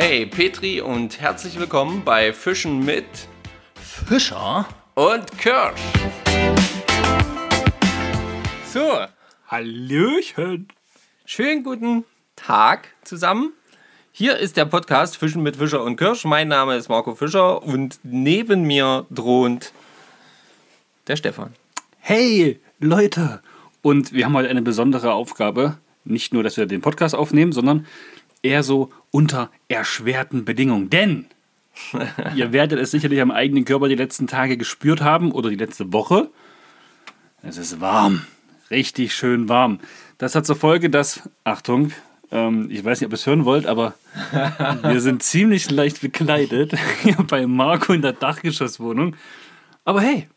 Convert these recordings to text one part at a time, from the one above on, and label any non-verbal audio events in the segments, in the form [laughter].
Hey Petri und herzlich willkommen bei Fischen mit Fischer? und Kirsch. So, Hallöchen. schönen guten Tag zusammen. Hier ist der Podcast Fischen mit Fischer und Kirsch. Mein Name ist Marco Fischer und neben mir droht der Stefan. Hey, Leute. Und wir haben heute eine besondere Aufgabe. Nicht nur, dass wir den Podcast aufnehmen, sondern eher so unter erschwerten Bedingungen. Denn [laughs] ihr werdet es sicherlich am eigenen Körper die letzten Tage gespürt haben oder die letzte Woche. Es ist warm. Richtig schön warm. Das hat zur Folge, dass, Achtung, ähm, ich weiß nicht, ob ihr es hören wollt, aber [laughs] wir sind ziemlich leicht bekleidet hier bei Marco in der Dachgeschosswohnung. Aber hey,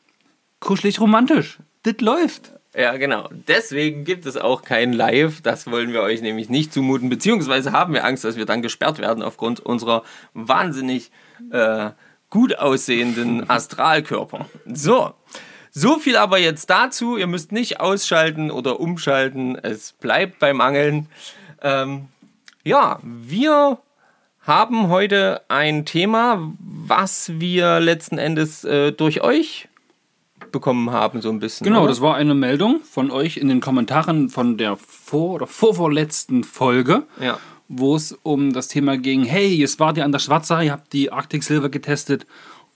kuschelig romantisch. Das läuft. Ja, genau. Deswegen gibt es auch kein Live. Das wollen wir euch nämlich nicht zumuten. Beziehungsweise haben wir Angst, dass wir dann gesperrt werden aufgrund unserer wahnsinnig äh, gut aussehenden [laughs] Astralkörper. So. So viel aber jetzt dazu. Ihr müsst nicht ausschalten oder umschalten. Es bleibt beim Angeln. Ähm, ja, wir haben heute ein Thema, was wir letzten Endes äh, durch euch bekommen haben, so ein bisschen. Genau, oder? das war eine Meldung von euch in den Kommentaren von der vor- oder vorvorletzten Folge, Ja. wo es um das Thema ging, hey, jetzt wart ihr an der Schwarzer, ihr habt die Arctic Silver getestet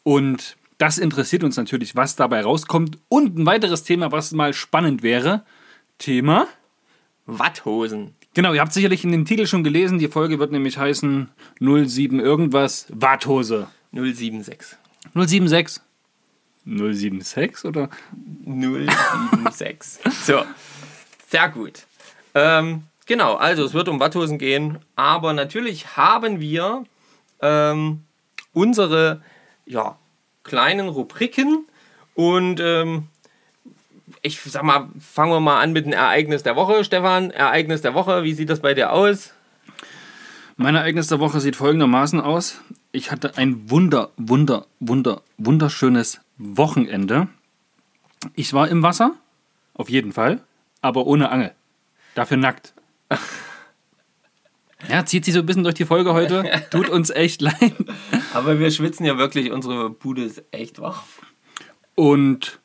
und das interessiert uns natürlich, was dabei rauskommt. Und ein weiteres Thema, was mal spannend wäre, Thema... Watthosen. Genau, ihr habt sicherlich in dem Titel schon gelesen, die Folge wird nämlich heißen 07 irgendwas, Warthose. 076. 076? 076 oder? 076. so, sehr gut. Ähm, genau, also es wird um Watthosen gehen, aber natürlich haben wir ähm, unsere ja, kleinen Rubriken und ähm, ich sag mal, fangen wir mal an mit dem Ereignis der Woche. Stefan, Ereignis der Woche, wie sieht das bei dir aus? Mein Ereignis der Woche sieht folgendermaßen aus. Ich hatte ein wunder, wunder, wunder, wunderschönes Wochenende. Ich war im Wasser, auf jeden Fall, aber ohne Angel. Dafür nackt. [laughs] Ja, zieht sich so ein bisschen durch die Folge heute. Tut uns echt leid. Aber wir schwitzen ja wirklich, unsere Bude ist echt wach. Und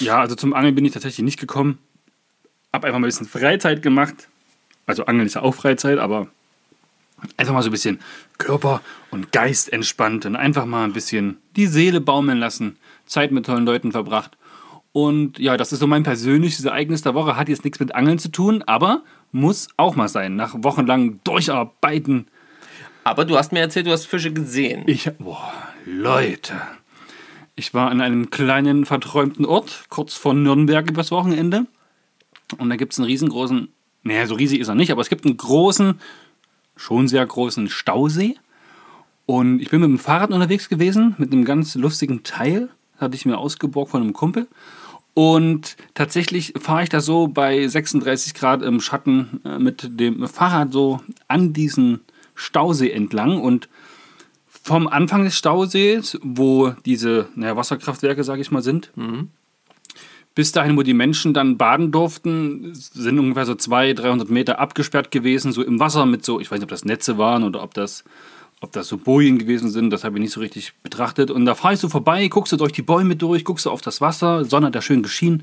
ja, also zum Angeln bin ich tatsächlich nicht gekommen. Hab einfach mal ein bisschen Freizeit gemacht. Also Angeln ist ja auch Freizeit, aber einfach mal so ein bisschen Körper und Geist entspannt und einfach mal ein bisschen die Seele baumeln lassen, Zeit mit tollen Leuten verbracht. Und ja, das ist so mein persönliches Ereignis der Woche. Hat jetzt nichts mit Angeln zu tun, aber muss auch mal sein. Nach wochenlangem Durcharbeiten. Aber du hast mir erzählt, du hast Fische gesehen. Ich, boah, Leute. Ich war an einem kleinen, verträumten Ort, kurz vor Nürnberg übers Wochenende. Und da gibt es einen riesengroßen, naja, so riesig ist er nicht, aber es gibt einen großen, schon sehr großen Stausee. Und ich bin mit dem Fahrrad unterwegs gewesen, mit einem ganz lustigen Teil. Das hatte ich mir ausgeborgt von einem Kumpel. Und tatsächlich fahre ich da so bei 36 Grad im Schatten äh, mit dem Fahrrad so an diesen Stausee entlang. Und vom Anfang des Stausees, wo diese naja, Wasserkraftwerke, sage ich mal, sind, bis dahin, wo die Menschen dann baden durften, sind ungefähr so 200, 300 Meter abgesperrt gewesen, so im Wasser mit so, ich weiß nicht, ob das Netze waren oder ob das, ob das so Bojen gewesen sind, das habe ich nicht so richtig betrachtet. Und da fahre ich so vorbei, guckst du durch die Bäume durch, guckst du auf das Wasser, Sonne hat da schön geschienen.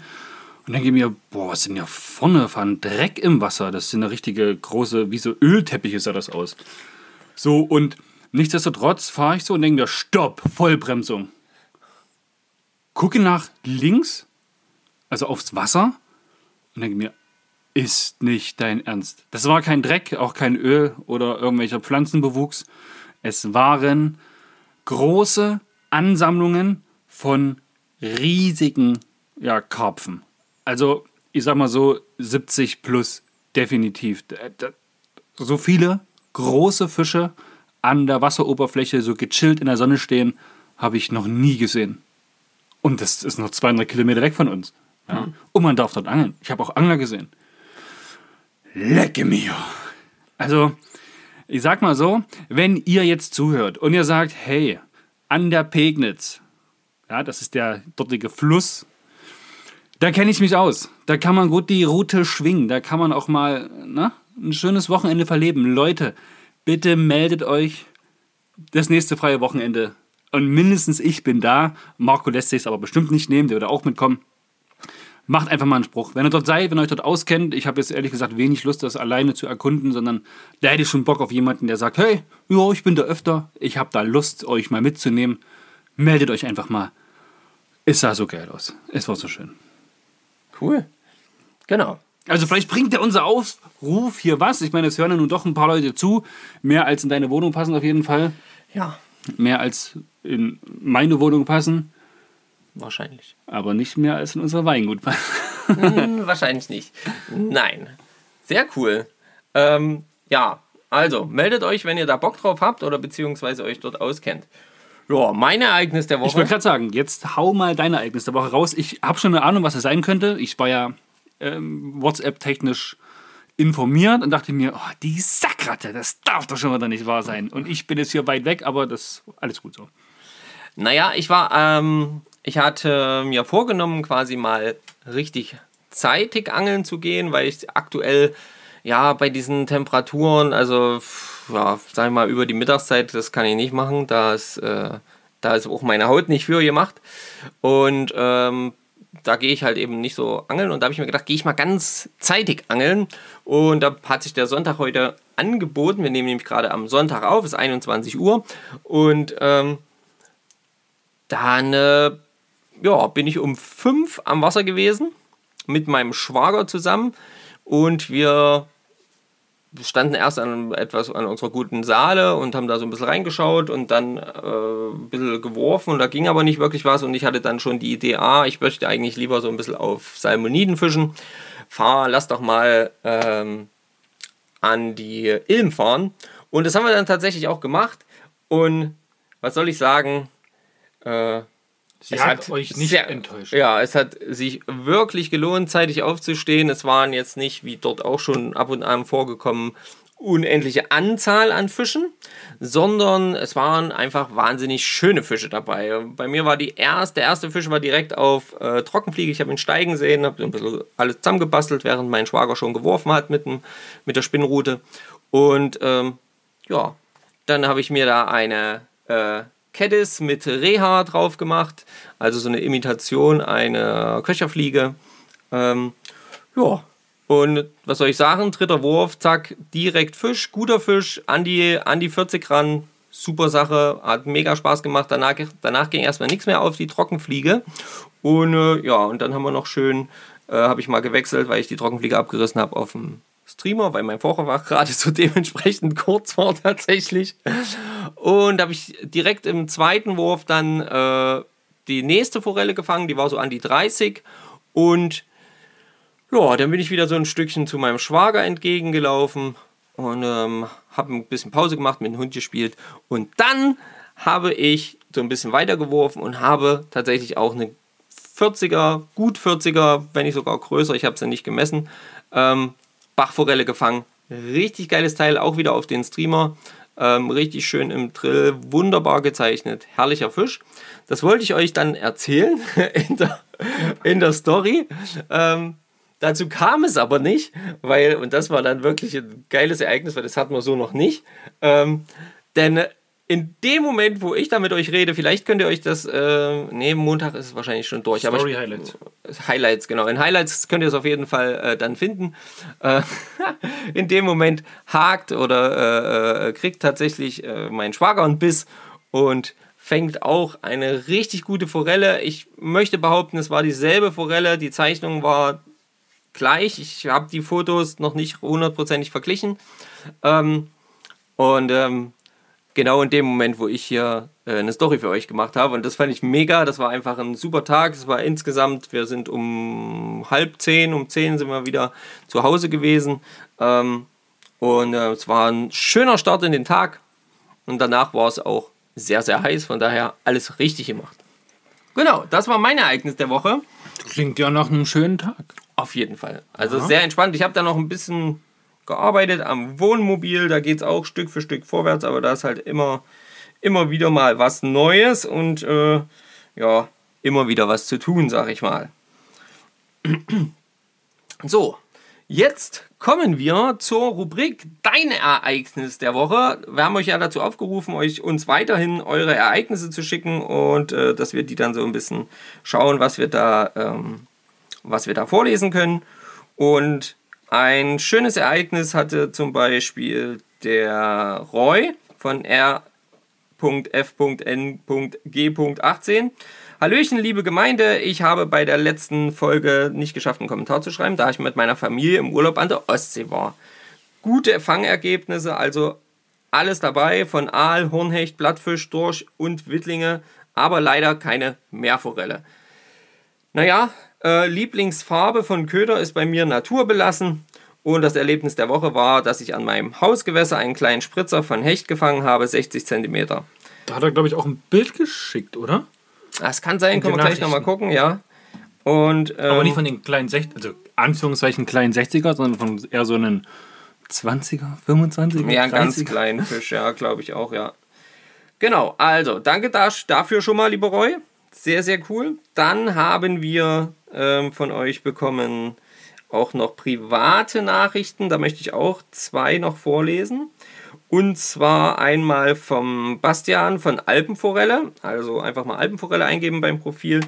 Und denke mir, boah, was sind ja vorne für ein Dreck im Wasser? Das sind eine richtige große, wie so Ölteppiche sah das aus. So, und nichtsdestotrotz fahre ich so und denke mir, stopp, Vollbremsung. Gucke nach links, also aufs Wasser, und denke mir, ist nicht dein Ernst. Das war kein Dreck, auch kein Öl oder irgendwelcher Pflanzenbewuchs. Es waren große Ansammlungen von riesigen ja, Karpfen. Also, ich sag mal so, 70 plus definitiv. D- So viele große Fische an der Wasseroberfläche so gechillt in der Sonne stehen, habe ich noch nie gesehen. Und das ist noch 200 Kilometer weg von uns. Ja. Und man darf dort angeln. Ich habe auch Angler gesehen. Lecke mir. Also, ich sag mal so, wenn ihr jetzt zuhört und ihr sagt, hey, an der Pegnitz, ja, das ist der dortige Fluss, da kenne ich mich aus. Da kann man gut die Route schwingen. Da kann man auch mal ne, ein schönes Wochenende verleben. Leute, bitte meldet euch das nächste freie Wochenende. Und mindestens ich bin da. Marco lässt sich es aber bestimmt nicht nehmen, der würde auch mitkommen. Macht einfach mal einen Spruch. Wenn ihr dort seid, wenn ihr euch dort auskennt, ich habe jetzt ehrlich gesagt wenig Lust, das alleine zu erkunden, sondern da hätte ich schon Bock auf jemanden, der sagt, hey, ja, ich bin da öfter, ich habe da Lust, euch mal mitzunehmen. Meldet euch einfach mal. Es sah so geil aus. Es war so schön. Cool. Genau. Also vielleicht bringt ja unser Aufruf hier was. Ich meine, es hören ja nun doch ein paar Leute zu. Mehr als in deine Wohnung passen auf jeden Fall. Ja, Mehr als in meine Wohnung passen. Wahrscheinlich. Aber nicht mehr als in unser Weingut passen. Hm, [laughs] wahrscheinlich nicht. Nein. Sehr cool. Ähm, ja, also meldet euch, wenn ihr da Bock drauf habt oder beziehungsweise euch dort auskennt. Ja, mein Ereignis der Ich wollte Woche. gerade sagen, jetzt hau mal dein Ereignis der Woche raus. Ich habe schon eine Ahnung, was es sein könnte. Ich war ja ähm, WhatsApp-technisch informiert und dachte mir, oh, die Sackratte, das darf doch schon wieder nicht wahr sein. Und ich bin jetzt hier weit weg, aber das alles gut so. Naja, ich war, ähm, ich hatte mir vorgenommen, quasi mal richtig zeitig angeln zu gehen, weil ich aktuell, ja, bei diesen Temperaturen, also, ja, sag ich mal, über die Mittagszeit, das kann ich nicht machen, da ist, äh, da ist auch meine Haut nicht für gemacht. Und, ähm, da gehe ich halt eben nicht so angeln und da habe ich mir gedacht, gehe ich mal ganz zeitig angeln und da hat sich der Sonntag heute angeboten. Wir nehmen nämlich gerade am Sonntag auf, es ist 21 Uhr und ähm, dann äh, ja, bin ich um 5 am Wasser gewesen mit meinem Schwager zusammen und wir standen erst an etwas an unserer guten Saale und haben da so ein bisschen reingeschaut und dann äh, ein bisschen geworfen und da ging aber nicht wirklich was und ich hatte dann schon die Idee, ah, ich möchte eigentlich lieber so ein bisschen auf Salmoniden fischen. Fahr, lass doch mal ähm, an die Ilm fahren und das haben wir dann tatsächlich auch gemacht und was soll ich sagen, äh, Sie Es hat, hat euch nicht sehr- enttäuscht. ja, es hat sich wirklich gelohnt, zeitig aufzustehen. Es waren jetzt nicht, wie dort auch schon ab und an vorgekommen, unendliche Anzahl an Fischen, sondern es waren einfach wahnsinnig schöne Fische dabei. Bei mir war die erste, der erste Fisch war direkt auf äh, Trockenfliege. Ich habe ihn steigen sehen, habe ein bisschen alles zusammengebastelt, während mein Schwager schon geworfen hat mit, dem, mit der Spinnrute. Und ähm, ja, dann habe ich mir da eine äh, Kettis mit Reha drauf gemacht, also so eine Imitation einer Köcherfliege. Ähm, ja, und was soll ich sagen? Dritter Wurf, zack, direkt Fisch, guter Fisch, an die, an die 40 ran. Super Sache, hat mega Spaß gemacht. Danach, danach ging erstmal nichts mehr auf die Trockenfliege. Und äh, ja, und dann haben wir noch schön, äh, habe ich mal gewechselt, weil ich die Trockenfliege abgerissen habe auf dem Streamer, weil mein Vorfach [laughs] gerade so dementsprechend kurz war tatsächlich. Und da habe ich direkt im zweiten Wurf dann äh, die nächste Forelle gefangen, die war so an die 30. Und ja, dann bin ich wieder so ein Stückchen zu meinem Schwager entgegengelaufen und ähm, habe ein bisschen Pause gemacht, mit dem Hund gespielt. Und dann habe ich so ein bisschen weitergeworfen und habe tatsächlich auch eine 40er, gut 40er, wenn nicht sogar größer, ich habe es ja nicht gemessen, ähm, Bachforelle gefangen. Richtig geiles Teil, auch wieder auf den Streamer. Ähm, richtig schön im Drill, wunderbar gezeichnet, herrlicher Fisch. Das wollte ich euch dann erzählen [laughs] in der, in der Story. Ähm, dazu kam es aber nicht, weil, und das war dann wirklich ein geiles Ereignis, weil das hatten wir so noch nicht. Ähm, denn in dem Moment, wo ich da mit euch rede, vielleicht könnt ihr euch das, äh, nee, Montag ist es wahrscheinlich schon durch. Story ich, Highlights. Highlights, genau. In Highlights könnt ihr es auf jeden Fall äh, dann finden. Äh, [laughs] in dem Moment hakt oder äh, äh, kriegt tatsächlich äh, mein Schwager einen Biss und fängt auch eine richtig gute Forelle. Ich möchte behaupten, es war dieselbe Forelle. Die Zeichnung war gleich. Ich habe die Fotos noch nicht hundertprozentig verglichen. Ähm, und ähm, genau in dem Moment, wo ich hier äh, eine Story für euch gemacht habe. Und das fand ich mega. Das war einfach ein super Tag. Es war insgesamt, wir sind um halb zehn, um zehn sind wir wieder zu Hause gewesen. Ähm, und äh, es war ein schöner Start in den Tag. Und danach war es auch sehr, sehr heiß. Von daher alles richtig gemacht. Genau, das war mein Ereignis der Woche. Klingt ja nach einem schönen Tag. Auf jeden Fall. Also sehr entspannt. Ich habe da noch ein bisschen gearbeitet am Wohnmobil. Da geht es auch Stück für Stück vorwärts, aber da ist halt immer, immer wieder mal was Neues und äh, ja, immer wieder was zu tun, sag ich mal. [clears throat] So, jetzt kommen wir zur Rubrik Dein Ereignis der Woche. Wir haben euch ja dazu aufgerufen, euch uns weiterhin eure Ereignisse zu schicken und äh, dass wir die dann so ein bisschen schauen, was wir da, ähm, was wir da vorlesen können. Und ein schönes Ereignis hatte zum Beispiel der Roy von R.F.N.G.18. Hallöchen, liebe Gemeinde. Ich habe bei der letzten Folge nicht geschafft, einen Kommentar zu schreiben, da ich mit meiner Familie im Urlaub an der Ostsee war. Gute Fangergebnisse, also alles dabei, von Aal, Hornhecht, Blattfisch, Dorsch und Wittlinge, aber leider keine Meerforelle. Naja, äh, Lieblingsfarbe von Köder ist bei mir naturbelassen. Und das Erlebnis der Woche war, dass ich an meinem Hausgewässer einen kleinen Spritzer von Hecht gefangen habe, 60 cm. Da hat er, glaube ich, auch ein Bild geschickt, oder? Das kann sein, können wir gleich nochmal gucken, ja. Und, ähm, Aber nicht von den kleinen 60 also Anführungszeichen kleinen 60er, sondern von eher so einen 20er, 25er, Ja, einen ganz 30er. kleinen Fisch, ja, glaube ich auch, ja. Genau, also danke da, dafür schon mal, lieber Roy. Sehr, sehr cool. Dann haben wir ähm, von euch bekommen auch noch private Nachrichten. Da möchte ich auch zwei noch vorlesen. Und zwar einmal vom Bastian von Alpenforelle. Also einfach mal Alpenforelle eingeben beim Profil.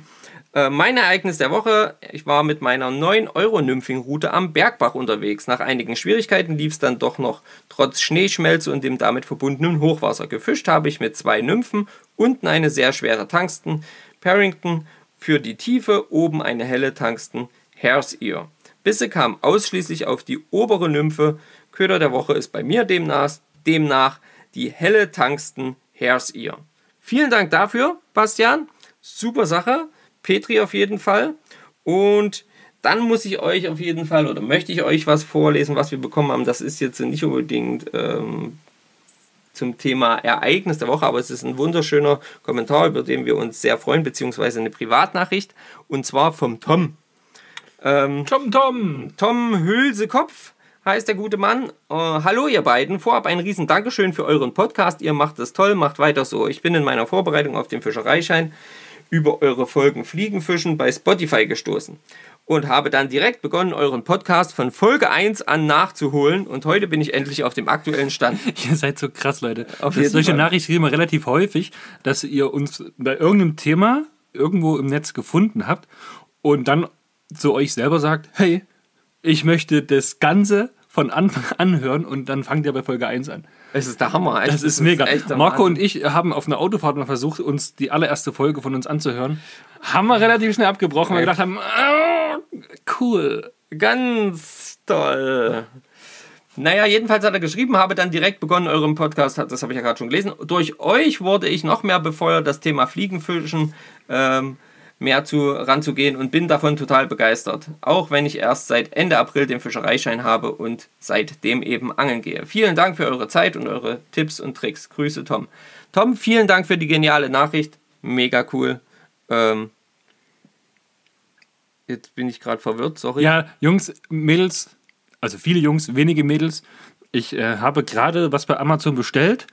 Äh, Mein Ereignis der Woche, ich war mit meiner 9-Euro-Nymphing-Route am Bergbach unterwegs. Nach einigen Schwierigkeiten lief es dann doch noch trotz Schneeschmelze und dem damit verbundenen Hochwasser. Gefischt habe ich mit zwei Nymphen, unten eine sehr schwere Tangsten, Parrington, für die Tiefe oben eine helle Tangsten, Hair's Ear. Bisse kam ausschließlich auf die obere Nymphe. Köder der Woche ist bei mir demnach, demnach die helle Tangsten Hair's Ear. Vielen Dank dafür, Bastian. Super Sache. Petri auf jeden Fall. Und dann muss ich euch auf jeden Fall oder möchte ich euch was vorlesen, was wir bekommen haben. Das ist jetzt nicht unbedingt ähm, zum Thema Ereignis der Woche, aber es ist ein wunderschöner Kommentar, über den wir uns sehr freuen, beziehungsweise eine Privatnachricht. Und zwar vom Tom. Ähm, Tom Tom! Tom Hülsekopf heißt der gute Mann. Äh, hallo ihr beiden, vorab ein riesen Dankeschön für euren Podcast. Ihr macht es toll, macht weiter so. Ich bin in meiner Vorbereitung auf den Fischereischein über eure Folgen Fliegenfischen bei Spotify gestoßen und habe dann direkt begonnen, euren Podcast von Folge 1 an nachzuholen und heute bin ich endlich auf dem aktuellen Stand. [laughs] Ihr seid so krass, Leute. Auf Das, solche Fall. Nachrichten kriegen wir relativ häufig, dass ihr uns bei irgendeinem Thema irgendwo im Netz gefunden habt und dann zu euch selber sagt, hey, ich möchte das Ganze von Anfang an hören und dann fangt ihr bei Folge 1 an. Es ist der Hammer. echt. Das ist mega. der Marco und ich haben auf einer Autofahrt mal versucht, uns die allererste Folge von uns anzuhören. Haben wir relativ schnell abgebrochen, weil wir gedacht haben, ah, cool. Ganz toll. Naja, jedenfalls hat er geschrieben, habe dann direkt begonnen, euren Podcast, das habe ich ja gerade schon gelesen. Durch euch wurde ich noch mehr befeuert, das Thema Fliegenfischen ähm, mehr zu, ranzugehen und bin davon total begeistert. Auch wenn ich erst seit Ende April den Fischereischein habe und seitdem eben angeln gehe. Vielen Dank für eure Zeit und eure Tipps und Tricks. Grüße, Tom. Tom, vielen Dank für die geniale Nachricht. Mega cool. Ähm, jetzt bin ich gerade verwirrt, sorry. Ja, Jungs, Mädels, also viele Jungs, wenige Mädels. Ich äh, habe gerade was bei Amazon bestellt,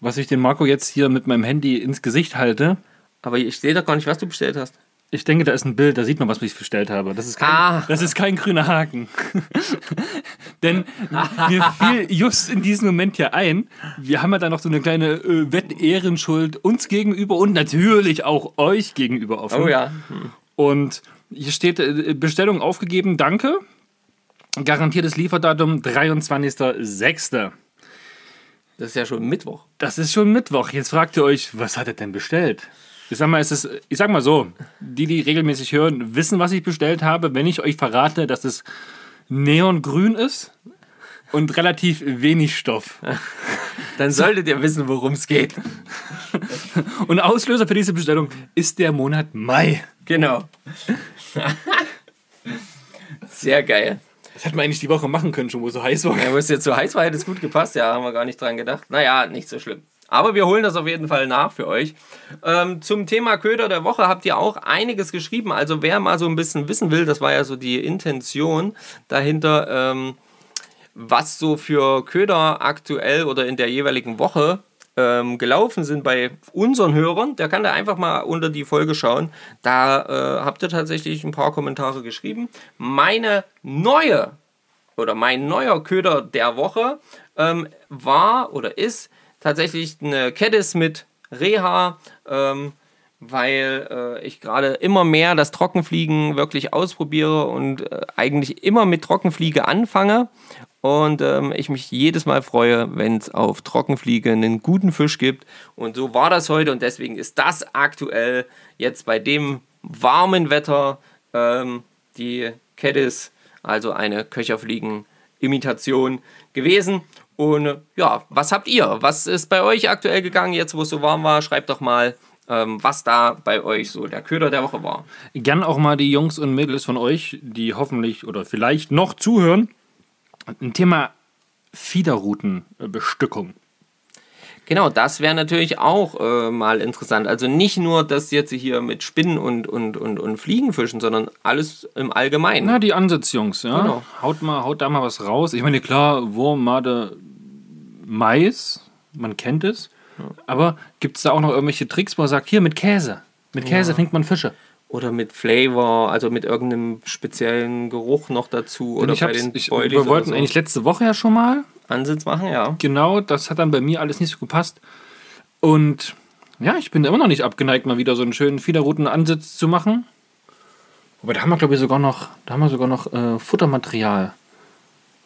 was ich dem Marco jetzt hier mit meinem Handy ins Gesicht halte. Aber ich sehe doch gar nicht, was du bestellt hast. Ich denke, da ist ein Bild, da sieht man, was ich bestellt habe. Das ist kein, Ah. das ist kein grüner Haken. [laughs] Denn mir fiel just in diesem Moment ja ein, wir haben ja da noch so eine kleine äh, Wettehrenschuld uns gegenüber und natürlich auch euch gegenüber offen. Oh ja. Und hier steht äh, Bestellung aufgegeben, danke. Garantiertes Lieferdatum 23.06. Das ist ja schon Mittwoch. Das ist schon Mittwoch. Jetzt fragt ihr euch, was hat er denn bestellt? Ich sag mal, es ist, ich sag mal so, die, die regelmäßig hören, wissen, was ich bestellt habe. Wenn ich euch verrate, dass es neongrün ist und relativ wenig Stoff. [laughs] Dann solltet ihr wissen, worum es geht. [laughs] Und Auslöser für diese Bestellung ist der Monat Mai. Genau. Sehr geil. Das hätte man eigentlich die Woche machen können, schon wo es so heiß war. Ja, wo es jetzt so heiß war, hätte es gut gepasst. Ja, haben wir gar nicht dran gedacht. Naja, nicht so schlimm. Aber wir holen das auf jeden Fall nach für euch. Ähm, zum Thema Köder der Woche habt ihr auch einiges geschrieben. Also wer mal so ein bisschen wissen will, das war ja so die Intention dahinter, ähm, was so für Köder aktuell oder in der jeweiligen Woche ähm, gelaufen sind bei unseren Hörern, der kann da einfach mal unter die Folge schauen. Da äh, habt ihr tatsächlich ein paar Kommentare geschrieben. Meine neue oder mein neuer Köder der Woche ähm, war oder ist tatsächlich eine Kedis mit Reha. Ähm, weil äh, ich gerade immer mehr das Trockenfliegen wirklich ausprobiere und äh, eigentlich immer mit Trockenfliege anfange. Und ähm, ich mich jedes Mal freue, wenn es auf Trockenfliege einen guten Fisch gibt. Und so war das heute und deswegen ist das aktuell jetzt bei dem warmen Wetter ähm, die Kedis, also eine Köcherfliegen-Imitation gewesen. Und ja, was habt ihr? Was ist bei euch aktuell gegangen, jetzt wo es so warm war? Schreibt doch mal ähm, was da bei euch so der Köder der Woche war. Gern auch mal die Jungs und Mädels von euch, die hoffentlich oder vielleicht noch zuhören. Ein Thema Fiederroutenbestückung. Genau, das wäre natürlich auch äh, mal interessant. Also nicht nur das jetzt hier mit Spinnen und, und, und, und Fliegenfischen, sondern alles im Allgemeinen. Na, die Ansitzjungs, ja. Genau. Haut, mal, haut da mal was raus. Ich meine, klar, Wurm, Made, Mais, man kennt es. Aber gibt es da auch noch irgendwelche Tricks, wo man sagt, hier mit Käse. Mit Käse ja. fängt man Fische. Oder mit Flavor, also mit irgendeinem speziellen Geruch noch dazu. Oder bei den ich, Wir wollten so. eigentlich letzte Woche ja schon mal Ansitz machen, ja. Genau, das hat dann bei mir alles nicht so gepasst. Und ja, ich bin immer noch nicht abgeneigt, mal wieder so einen schönen fiederroten Ansitz zu machen. Aber da haben wir, glaube ich, sogar noch, da haben wir sogar noch äh, Futtermaterial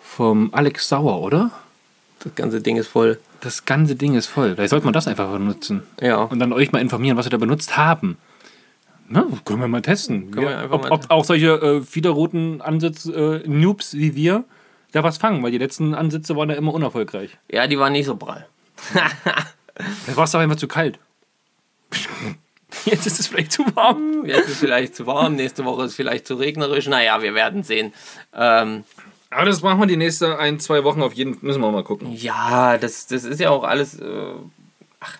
vom Alex Sauer, oder? Das ganze Ding ist voll. Das ganze Ding ist voll. Vielleicht sollte man das einfach benutzen. Ja. Und dann euch mal informieren, was wir da benutzt haben. Na, können wir mal testen. Wir, wir ob, ob, auch solche äh, fiederroten Ansitz-Noobs äh, wie wir da was fangen, weil die letzten Ansätze waren ja immer unerfolgreich. Ja, die waren nicht so prall. [laughs] da war es doch einfach zu kalt. [laughs] Jetzt ist es vielleicht zu warm. Jetzt ist es vielleicht zu warm, nächste Woche ist es vielleicht zu regnerisch. Naja, wir werden sehen. Ähm, aber das machen wir die nächsten ein, zwei Wochen auf jeden Fall. Müssen wir mal gucken. Ja, das, das ist ja auch alles. Äh, ach.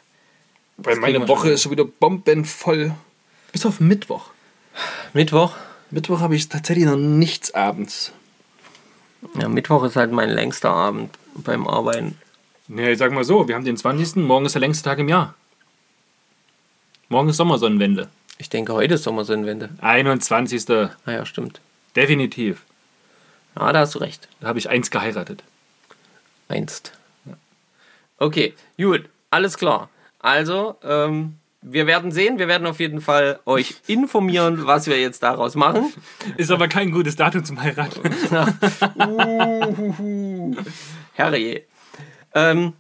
Weil meine Woche ist schon wieder bombenvoll. Bis auf Mittwoch. Mittwoch? Mittwoch habe ich tatsächlich noch nichts abends. Ja, Mittwoch ist halt mein längster Abend beim Arbeiten. Nee, ich sag mal so, wir haben den 20. Morgen ist der längste Tag im Jahr. Morgen ist Sommersonnenwende. Ich denke, heute ist Sommersonnenwende. 21. Ah ja, stimmt. Definitiv. Ja, da hast du recht. Da habe ich eins geheiratet. Einst. Okay, gut, alles klar. Also, ähm, wir werden sehen, wir werden auf jeden Fall euch [laughs] informieren, was wir jetzt daraus machen. Ist aber kein gutes Datum zum Heiraten. [laughs] Uhuhu. Herrje. Ähm,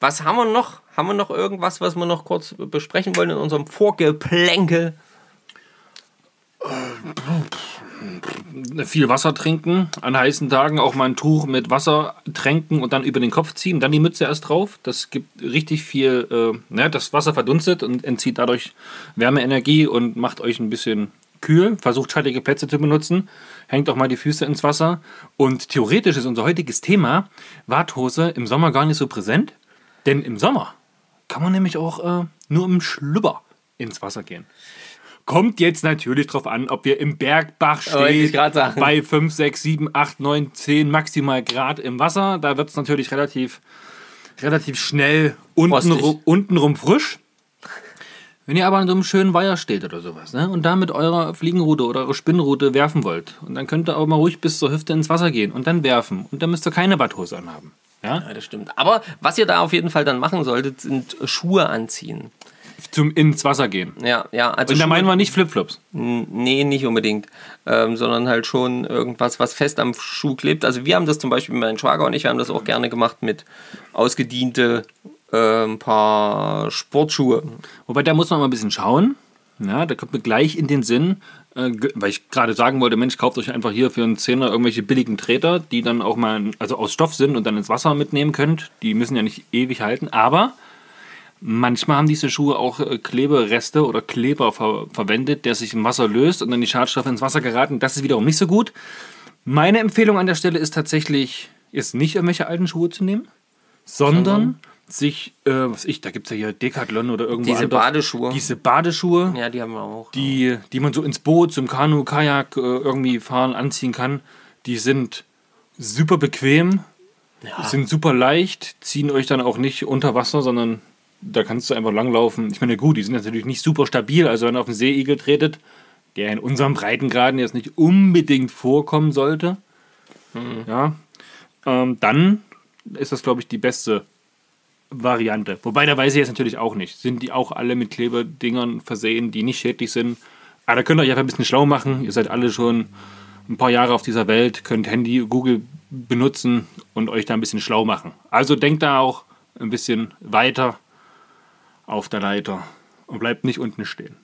was haben wir noch? Haben wir noch irgendwas, was wir noch kurz besprechen wollen in unserem Vorgeplänkel? Viel Wasser trinken, an heißen Tagen auch mal ein Tuch mit Wasser tränken und dann über den Kopf ziehen, dann die Mütze erst drauf. Das gibt richtig viel, äh, ne, das Wasser verdunstet und entzieht dadurch Wärmeenergie und macht euch ein bisschen kühl. Versucht schattige Plätze zu benutzen, hängt auch mal die Füße ins Wasser. Und theoretisch ist unser heutiges Thema Warthose im Sommer gar nicht so präsent, denn im Sommer kann man nämlich auch äh, nur im Schlüpper ins Wasser gehen. Kommt jetzt natürlich drauf an, ob wir im Bergbach stehen, bei 5, 6, 7, 8, 9, 10 maximal Grad im Wasser. Da wird es natürlich relativ, relativ schnell untenrum, untenrum frisch. Wenn ihr aber an so einem schönen Weiher steht oder sowas ne, und da mit eurer Fliegenrute oder eurer Spinnrute werfen wollt, und dann könnt ihr auch mal ruhig bis zur Hüfte ins Wasser gehen und dann werfen. Und dann müsst ihr keine Badhose anhaben. Ja? ja, das stimmt. Aber was ihr da auf jeden Fall dann machen solltet, sind Schuhe anziehen zum ins Wasser gehen. Ja, ja. Also Und da meinen wir nicht Flipflops? Nee, nicht unbedingt. Ähm, sondern halt schon irgendwas, was fest am Schuh klebt. Also wir haben das zum Beispiel, mein Schwager und ich, wir haben das auch gerne gemacht mit ausgediente äh, paar Sportschuhe. Wobei, da muss man mal ein bisschen schauen. Ja, da kommt mir gleich in den Sinn, äh, weil ich gerade sagen wollte, Mensch, kauft euch einfach hier für einen Zehner irgendwelche billigen Treter, die dann auch mal also aus Stoff sind und dann ins Wasser mitnehmen könnt. Die müssen ja nicht ewig halten, aber Manchmal haben diese Schuhe auch äh, Klebereste oder Kleber ver verwendet, der sich im Wasser löst und dann die Schadstoffe ins Wasser geraten. Das ist wiederum nicht so gut. Meine Empfehlung an der Stelle ist tatsächlich, jetzt nicht irgendwelche alten Schuhe zu nehmen, sondern, sondern? sich, äh, was ich, da gibt es ja hier Decathlon oder irgendwo Diese anders, Badeschuhe. Diese Badeschuhe. Ja, die haben wir auch. Die, die man so ins Boot, zum Kanu, Kajak äh, irgendwie fahren, anziehen kann. Die sind super bequem, ja. sind super leicht, ziehen euch dann auch nicht unter Wasser, sondern da kannst du einfach langlaufen. Ich meine, gut, die sind natürlich nicht super stabil. Also, wenn ihr auf einen Seeigel tretet, der in unserem Breitengraden jetzt nicht unbedingt vorkommen sollte, ja, ähm, dann ist das, glaube ich, die beste Variante. Wobei, da weiß ich jetzt natürlich auch nicht. Sind die auch alle mit Klebedingern versehen, die nicht schädlich sind? Aber da könnt ihr euch einfach ein bisschen schlau machen. Ihr seid alle schon ein paar Jahre auf dieser Welt, könnt Handy, Google benutzen und euch da ein bisschen schlau machen. Also denkt da auch ein bisschen weiter auf der Leiter und bleibt nicht unten stehen.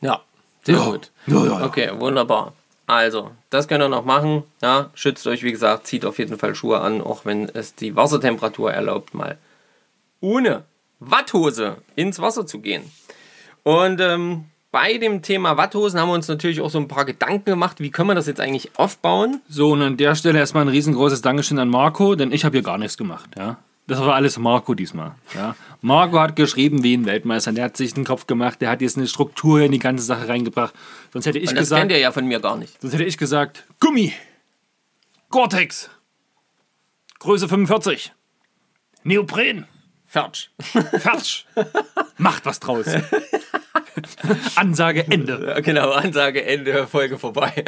Ja, sehr Ja. gut. Ja, ja. Okay, wunderbar. Also, das könnt ihr noch machen. Ja, schützt euch, wie gesagt, zieht auf jeden Fall Schuhe an, auch wenn es die Wassertemperatur erlaubt, mal ohne Watthose ins Wasser zu gehen. Und ähm, bei dem Thema Watthosen haben wir uns natürlich auch so ein paar Gedanken gemacht, wie können wir das jetzt eigentlich aufbauen? So, und an der Stelle erstmal ein riesengroßes Dankeschön an Marco, denn ich habe hier gar nichts gemacht. Ja? Das war alles Marco diesmal. Ja? Marco hat geschrieben wie ein Weltmeister. Der hat sich den Kopf gemacht, der hat jetzt eine Struktur in die ganze Sache reingebracht. Sonst hätte ich Und das gesagt, kennt ihr ja von mir gar nicht. sonst hätte ich gesagt, Gummi, Gore-Tex, Größe 45, Neopren, Fertig. Fertig. Macht was draus. [laughs] Ansage Ende. Genau, Ansage, Ende, Folge vorbei.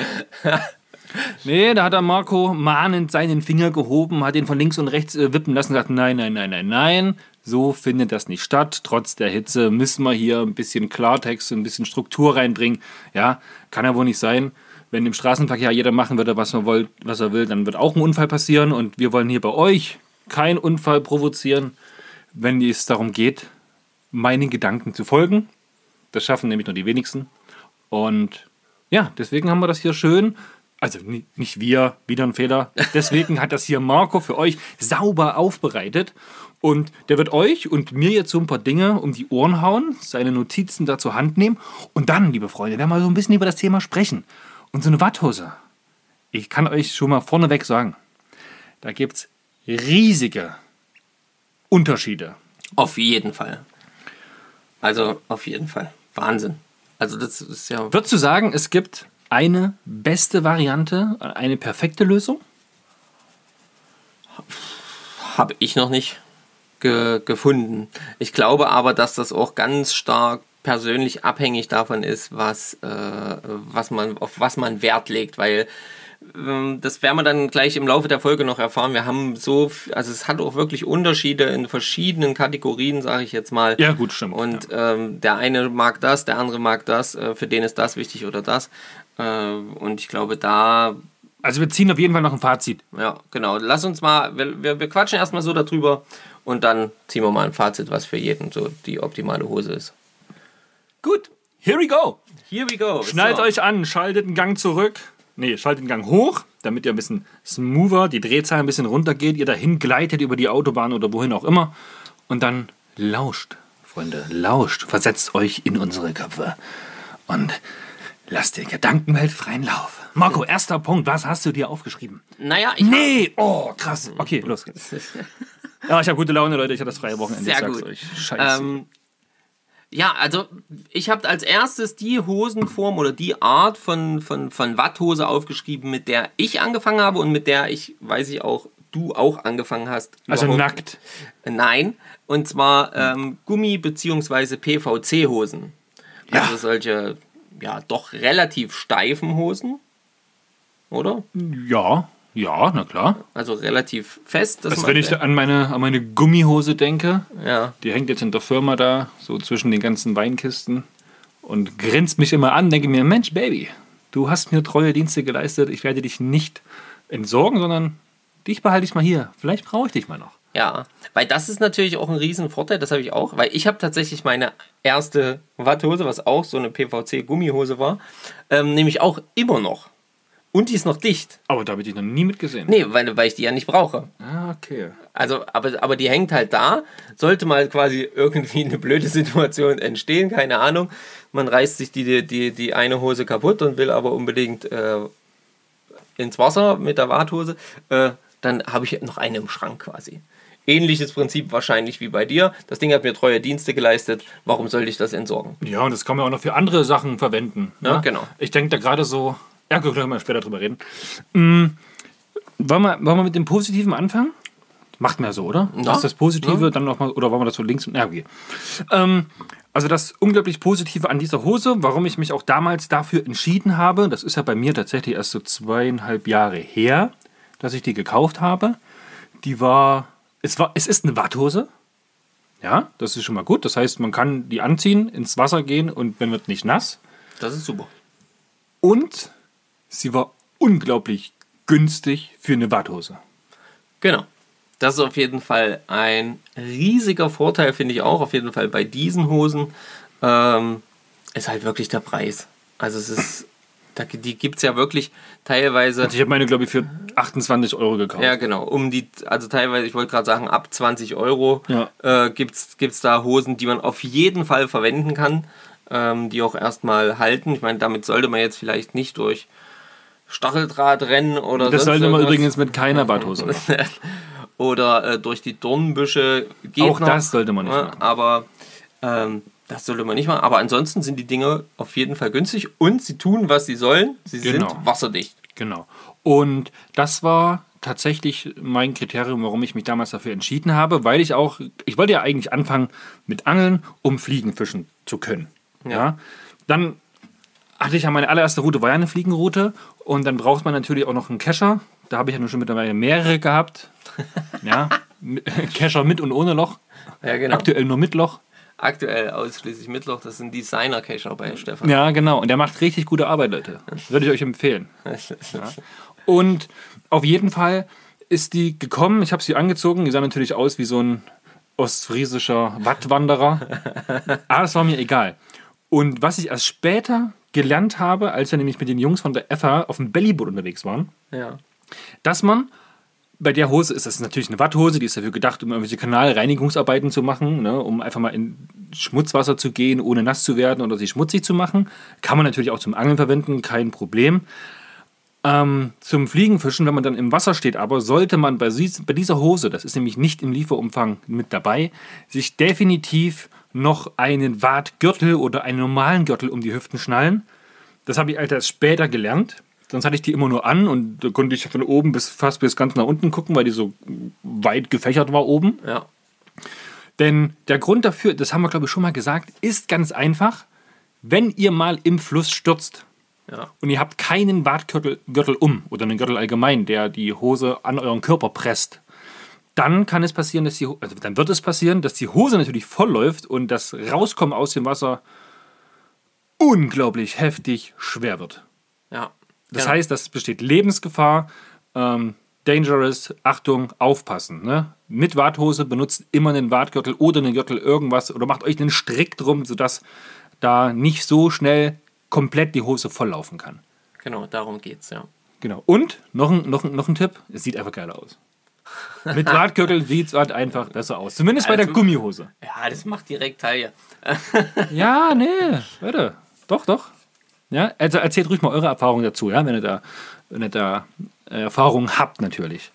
Nee, da hat der Marco mahnend seinen Finger gehoben, hat ihn von links und rechts äh, wippen lassen und gesagt, nein, nein, nein, nein, nein, so findet das nicht statt. Trotz der Hitze müssen wir hier ein bisschen Klartext, ein bisschen Struktur reinbringen. Ja, kann ja wohl nicht sein. Wenn im Straßenverkehr jeder machen würde, was er, wollt, was er will, dann wird auch ein Unfall passieren. Und wir wollen hier bei euch keinen Unfall provozieren, wenn es darum geht, meinen Gedanken zu folgen. Das schaffen nämlich nur die wenigsten. Und ja, deswegen haben wir das hier schön. Also ni- nicht wir, wieder ein Fehler. Deswegen hat das hier Marco für euch sauber aufbereitet. Und der wird euch und mir jetzt so ein paar Dinge um die Ohren hauen, seine Notizen da zur Hand nehmen und dann, liebe Freunde, werden wir so ein bisschen über das Thema sprechen. Und so eine Watthose. Ich kann euch schon mal vorneweg sagen, da gibt es riesige Unterschiede. Auf jeden Fall. Also, auf jeden Fall. Wahnsinn. Also, das ist ja. Würdest du sagen, es gibt eine beste Variante, eine perfekte Lösung? Habe ich noch nicht ge gefunden. Ich glaube aber, dass das auch ganz stark persönlich abhängig davon ist, was, äh, was man, auf was man Wert legt, weil ähm, das werden wir dann gleich im Laufe der Folge noch erfahren. Wir haben so, also es hat auch wirklich Unterschiede in verschiedenen Kategorien, sage ich jetzt mal. Ja, gut, stimmt. Und ähm, der eine mag das, der andere mag das, äh, für den ist das wichtig oder das. Äh, und ich glaube, da Also wir ziehen auf jeden Fall noch ein Fazit. ja, genau. Lass uns mal, wir, wir, wir quatschen erstmal so darüber und dann ziehen wir mal ein Fazit, was für jeden so die optimale Hose ist. Gut, here we go. Here we go. Schnallt so. euch an, schaltet einen Gang zurück. Nee, schaltet den Gang hoch, damit ihr ein bisschen smoother, die Drehzahl ein bisschen runtergeht, ihr dahin gleitet über die Autobahn oder wohin auch immer. Und dann lauscht, Freunde, lauscht, versetzt euch in unsere Köpfe und lasst der Gedankenwelt freien Lauf. Marco, erster Punkt, was hast du dir aufgeschrieben? Naja, ich Nee, oh, krass. Okay, los geht's. [laughs] Ja, ich habe gute Laune, Leute, ich hatte das freie Wochenende. Sehr ich sag's gut. euch. Scheiße. Ähm, ja, also ich habe als erstes die Hosenform oder die Art von, von, von Watthose aufgeschrieben, mit der ich angefangen habe und mit der ich, weiß ich auch, du auch angefangen hast. also Überhaupt- nackt. Nein, und zwar ähm, Gummi- bzw. PVC-Hosen. Also Ja. solche, ja, doch relativ steifen Hosen. Oder? Ja, ja, na klar. Also relativ fest. Also wenn ich an meine, an meine Gummihose denke, ja. die hängt jetzt in der Firma da, so zwischen den ganzen Weinkisten und grinst mich immer an, denke mir, Mensch, Baby, du hast mir treue Dienste geleistet, ich werde dich nicht entsorgen, sondern dich behalte ich mal hier. Vielleicht brauche ich dich mal noch. Ja, weil das ist natürlich auch ein Riesenvorteil, das habe ich auch, weil ich habe tatsächlich meine erste Watthose, was auch so eine PVC-Gummihose war, ähm, nämlich auch immer noch. Und die ist noch dicht. Aber da habe ich dich noch nie mitgesehen. Nee, weil, weil ich die ja nicht brauche. Ah, okay. Also, aber, aber die hängt halt da. Sollte mal quasi irgendwie eine blöde Situation entstehen, keine Ahnung. Man reißt sich die, die, die eine Hose kaputt und will aber unbedingt äh, ins Wasser mit der Warthose. Äh, dann habe ich noch eine im Schrank quasi. Ähnliches Prinzip wahrscheinlich wie bei dir. Das Ding hat mir treue Dienste geleistet. Warum sollte ich das entsorgen? Ja, und das kann man auch noch für andere Sachen verwenden. Ja, ne? genau. Ich denke da gerade so, ja, gut, können wir später drüber reden. Mm, wollen, wir, wollen wir mit dem Positiven anfangen? Macht mehr so, oder? Ja. Das ist das Positive, dann nochmal, oder wollen wir das so links? Ja, okay. Ähm, also das unglaublich Positive an dieser Hose, warum ich mich auch damals dafür entschieden habe, das ist ja bei mir tatsächlich erst so zweieinhalb Jahre her, dass ich die gekauft habe. Die war, es war, es ist eine Watthose. Ja, das ist schon mal gut. Das heißt, man kann die anziehen, ins Wasser gehen und man wird nicht nass. Das ist super. Und sie war unglaublich günstig für eine Watthose. Genau. Das ist auf jeden Fall ein riesiger Vorteil, finde ich auch. Auf jeden Fall bei diesen Hosen ähm, ist halt wirklich der Preis. Also es ist, da, die gibt es ja wirklich teilweise. Also ich habe meine, glaube ich, für 28 Euro gekauft. Ja, genau. Um die, also teilweise, ich wollte gerade sagen, ab 20 Euro Ja. äh, gibt es da Hosen, die man auf jeden Fall verwenden kann, ähm, die auch erstmal halten. Ich meine, damit sollte man jetzt vielleicht nicht durch Stacheldraht rennen oder Das sonst sollte man übrigens mit keiner Watthose machen. [laughs] oder äh, durch die Dornbüsche geht Auch noch, das sollte man nicht machen. Aber ähm, das sollte man nicht machen. Aber ansonsten sind die Dinge auf jeden Fall günstig und sie tun, was sie sollen. Sie Genau. sind wasserdicht. Genau. Und das war tatsächlich mein Kriterium, warum ich mich damals dafür entschieden habe, weil ich auch, ich wollte ja eigentlich anfangen mit Angeln, um Fliegenfischen zu können. Ja. Dann hatte ich ja meine allererste Route, war ja eine Fliegenroute und dann braucht man natürlich auch noch einen Kescher. Da habe ich ja nun schon mittlerweile mehrere gehabt. [laughs] Ja, mit- Kescher mit und ohne Loch. Ja, genau. Aktuell nur mit Loch. Aktuell ausschließlich Mittloch. Das sind Designer-Cacher bei Stefan. Ja, genau. Und der macht richtig gute Arbeit, Leute. [laughs] Würde ich euch empfehlen. Und auf jeden Fall ist die gekommen. Ich habe sie angezogen. Die sah natürlich aus wie so ein ostfriesischer Wattwanderer. Aber [laughs] das war mir egal. Und was ich erst später gelernt habe, als wir nämlich mit den Jungs von der FA auf dem Bellyboot unterwegs waren, Ja. dass man bei der Hose ist das natürlich eine Watthose, die ist dafür gedacht, um irgendwelche Kanalreinigungsarbeiten zu machen, ne, um einfach mal in Schmutzwasser zu gehen, ohne nass zu werden oder sich schmutzig zu machen. Kann man natürlich auch zum Angeln verwenden, kein Problem. Ähm, zum Fliegenfischen, wenn man dann im Wasser steht, aber sollte man bei, bei dieser Hose, das ist nämlich nicht im Lieferumfang mit dabei, sich definitiv noch einen Wartgürtel oder einen normalen Gürtel um die Hüften schnallen. Das habe ich erst später gelernt. Sonst hatte ich die immer nur an und da konnte ich von oben bis fast bis ganz nach unten gucken, weil die so weit gefächert war oben. Ja. Denn der Grund dafür, das haben wir glaube ich schon mal gesagt, ist ganz einfach. Wenn ihr mal im Fluss stürzt Ja. und ihr habt keinen Wartgürtel Gürtel um oder einen Gürtel allgemein, der die Hose an euren Körper presst, dann kann es passieren, dass die, also dann wird es passieren, dass die Hose natürlich voll läuft und das Rauskommen aus dem Wasser unglaublich heftig schwer wird. Ja. Das Genau. heißt, das besteht Lebensgefahr, ähm, dangerous, Achtung, aufpassen. Ne? Mit Warthose benutzt immer einen Wartgürtel oder einen Gürtel irgendwas oder macht euch einen Strick drum, sodass da nicht so schnell komplett die Hose volllaufen kann. Genau, darum geht's, ja. Genau. Und noch ein, noch, ein, noch ein Tipp: Es sieht einfach geil aus. Mit Wartgürtel [laughs] sieht es halt einfach besser aus. Zumindest bei der Also- Gummihose. Ja, das macht direkt Taille. Ja, nee, warte. Doch, doch. Ja, also erzählt ruhig mal eure Erfahrungen dazu, ja, wenn ihr da, wenn ihr da äh, Erfahrungen habt, natürlich.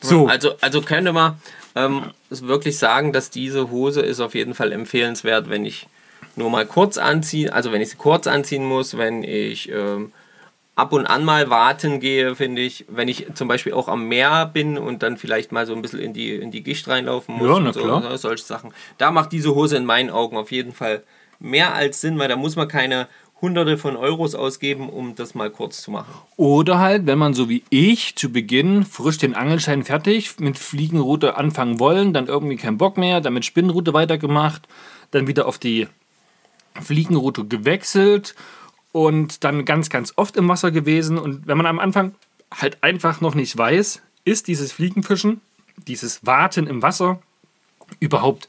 So, Also, also könnte man ähm, wirklich sagen, dass diese Hose ist auf jeden Fall empfehlenswert, wenn ich nur mal kurz anziehe, also wenn ich sie kurz anziehen muss, wenn ich ähm, ab und an mal warten gehe, finde ich, wenn ich zum Beispiel auch am Meer bin und dann vielleicht mal so ein bisschen in die, in die Gischt reinlaufen muss Ja, und na so, klar. ne, solche Sachen. Da macht diese Hose in meinen Augen auf jeden Fall mehr als Sinn, weil da muss man keine hunderte von Euros ausgeben, um das mal kurz zu machen. oder halt, wenn man so wie ich zu Beginn frisch den Angelschein fertig mit Fliegenroute anfangen wollen, dann irgendwie keinen Bock mehr, dann mit Spinnenroute weitergemacht, dann wieder auf die Fliegenroute gewechselt und dann ganz, ganz oft im Wasser gewesen. Und wenn man am Anfang halt einfach noch nicht weiß, ist dieses Fliegenfischen, dieses Warten im Wasser überhaupt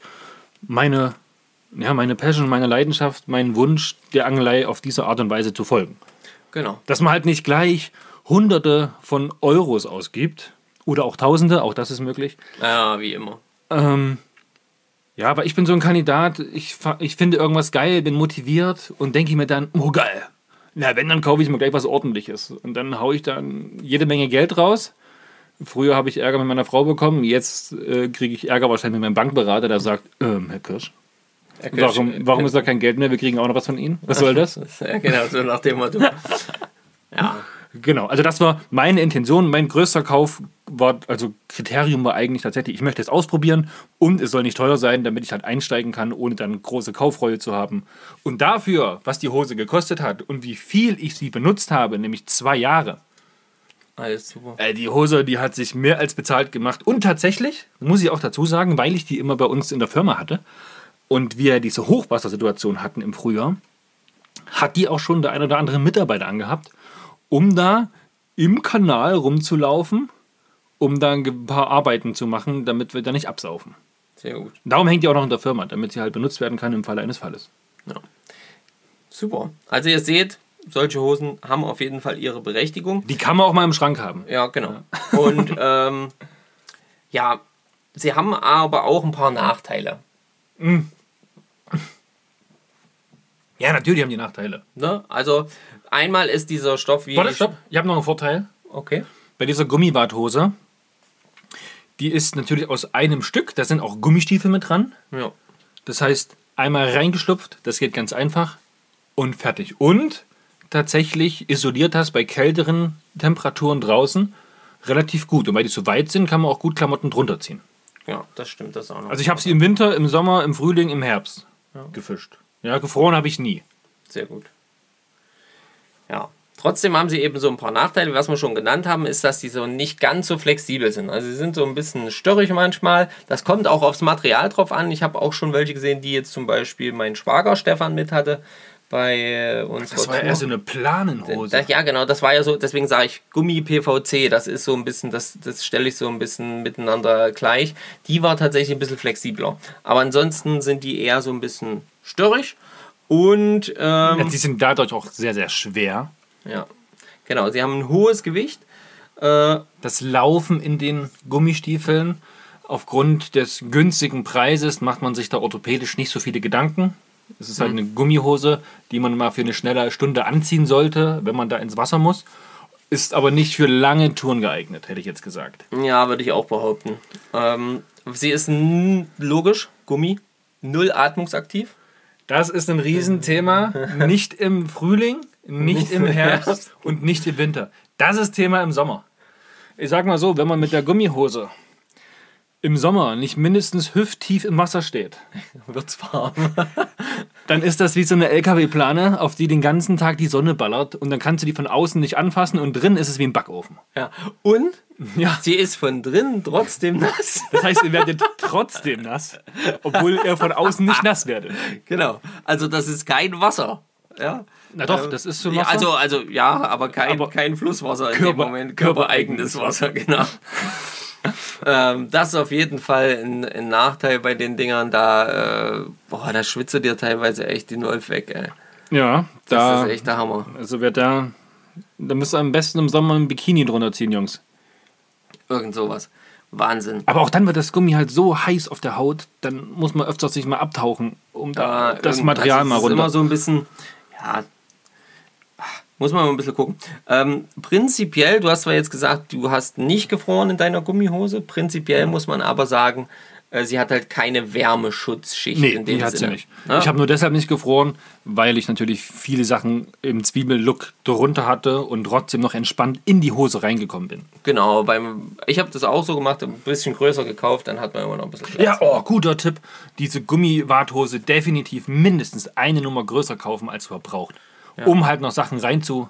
meine, ja, meine Passion, meine Leidenschaft, mein Wunsch der Angelei auf diese Art und Weise zu folgen. Genau. Dass man halt nicht gleich Hunderte von Euros ausgibt oder auch Tausende, auch das ist möglich. Ja, wie immer. Ähm, ja, aber ich bin so ein Kandidat, ich, ich finde irgendwas geil, bin motiviert und denke mir dann, oh geil. Na, wenn, dann kaufe ich mir gleich was Ordentliches. Und dann haue ich dann jede Menge Geld raus. Früher habe ich Ärger mit meiner Frau bekommen, jetzt äh, kriege ich Ärger wahrscheinlich mit meinem Bankberater, der sagt, ähm, Herr Kirsch, warum, warum ist da kein Geld mehr? Wir kriegen auch noch was von Ihnen. Was soll das? [laughs] Ja, genau, so nach dem Motto. Ja, Genau, also das war meine Intention. Mein größter Kauf war, also Kriterium war eigentlich tatsächlich, ich möchte es ausprobieren und es soll nicht teuer sein, damit ich halt einsteigen kann, ohne dann große Kaufreue zu haben. Und dafür, was die Hose gekostet hat und wie viel ich sie benutzt habe, nämlich zwei Jahre, Alles super. äh, die Hose, die hat sich mehr als bezahlt gemacht. Und tatsächlich, muss ich auch dazu sagen, weil ich die immer bei uns in der Firma hatte und wir diese Hochwassersituation hatten im Frühjahr, hat die auch schon der ein oder andere Mitarbeiter angehabt, um da im Kanal rumzulaufen, um da ein paar Arbeiten zu machen, damit wir da nicht absaufen. Sehr gut. Darum hängt die auch noch in der Firma, damit sie halt benutzt werden kann im Falle eines Falles. Super. Also ihr seht, solche Hosen haben auf jeden Fall ihre Berechtigung. Die kann man auch mal im Schrank haben. Ja, genau. [laughs] Und ähm, ja, sie haben aber auch ein paar Nachteile. Ja, natürlich haben die Nachteile. Ne? Also einmal ist dieser Stoff wie. Warte, stopp. Ich habe noch einen Vorteil. Okay. bei dieser Gummiwarthose, die ist natürlich aus einem Stück, da sind auch Gummistiefel mit dran. Ja. Das heißt, einmal reingeschlupft, das geht ganz einfach und fertig. Und tatsächlich isoliert das bei kälteren Temperaturen draußen relativ gut. Und weil die so weit sind, kann man auch gut Klamotten drunter ziehen. Ja, das stimmt das auch noch. Also ich habe sie im Winter, im Sommer, im Frühling, im Herbst gefischt. Ja, gefroren habe ich nie. Sehr gut. Ja. Trotzdem haben sie eben so ein paar Nachteile. Was wir schon genannt haben, ist, dass die so nicht ganz so flexibel sind. Also sie sind so ein bisschen störrig manchmal. Das kommt auch aufs Material drauf an. Ich habe auch schon welche gesehen, die jetzt zum Beispiel mein Schwager Stefan mit hatte bei äh, unserer Das war ja eher so eine Planenhose. Ja, genau, das war ja so, deswegen sage ich Gummi PVC, das ist so ein bisschen, das, das stelle ich so ein bisschen miteinander gleich. Die war tatsächlich ein bisschen flexibler. Aber ansonsten sind die eher so ein bisschen störrig und ähm, die sind dadurch auch sehr, sehr schwer. ja, genau, sie haben ein hohes Gewicht. Äh, Das Laufen in den Gummistiefeln aufgrund des günstigen Preises macht man sich da orthopädisch nicht so viele Gedanken. Es ist halt eine Gummihose, die man mal für eine schnelle Stunde anziehen sollte, wenn man da ins Wasser muss. Ist aber nicht für lange Touren geeignet, hätte ich jetzt gesagt. ja, würde ich auch behaupten. Ähm, sie ist logisch, Gummi, null atmungsaktiv. Das ist ein Riesenthema. Nicht im Frühling, nicht im Herbst und nicht im Winter. Das ist Thema im Sommer. Ich sag mal so, wenn man mit der Gummihose im Sommer nicht mindestens hüfttief im Wasser steht, [laughs] Wird's warm. [laughs] dann ist das wie so eine LKW-Plane, auf die den ganzen Tag die Sonne ballert und dann kannst du die von außen nicht anfassen und drin ist es wie ein Backofen. ja. Und Ja. sie ist von drin trotzdem nass. Das heißt, ihr werdet trotzdem nass, obwohl ihr von außen nicht nass werdet. Genau. Also das ist kein Wasser. Ja. Na doch, das ist Ja, Wasser. also, also ja, aber kein, Aber kein Flusswasser in Körper- dem Moment. Körpereigenes Wasser, genau. [laughs] ähm, das ist auf jeden Fall ein, ein Nachteil bei den Dingern. Da, äh, boah, da schwitze dir teilweise echt die Wolf weg, ey. ja, Das da, ist echt der Hammer. also wer da, da müsst ihr am besten im Sommer ein Bikini drunter ziehen, Jungs. Irgend sowas. Wahnsinn. Aber auch dann wird das Gummi halt so heiß auf der Haut, dann muss man öfters sich mal abtauchen, um da das Material also es mal ist runter. immer so ein bisschen, ja, muss man mal ein bisschen gucken. Ähm, prinzipiell, du hast zwar jetzt gesagt, du hast nicht gefroren in deiner Gummihose. Prinzipiell muss man aber sagen, sie hat halt keine Wärmeschutzschicht Nee, in dem die hat sie Sinne. nicht. Ja? Ich habe nur deshalb nicht gefroren, weil ich natürlich viele Sachen im Zwiebellook drunter hatte und trotzdem noch entspannt in die Hose reingekommen bin. Genau, beim, ich habe das auch so gemacht, ein bisschen größer gekauft, dann hat man immer noch ein bisschen Platz. Ja, oh, guter Tipp. Diese Gummiwarthose definitiv mindestens eine Nummer größer kaufen, als verbraucht. Um halt noch Sachen rein zu,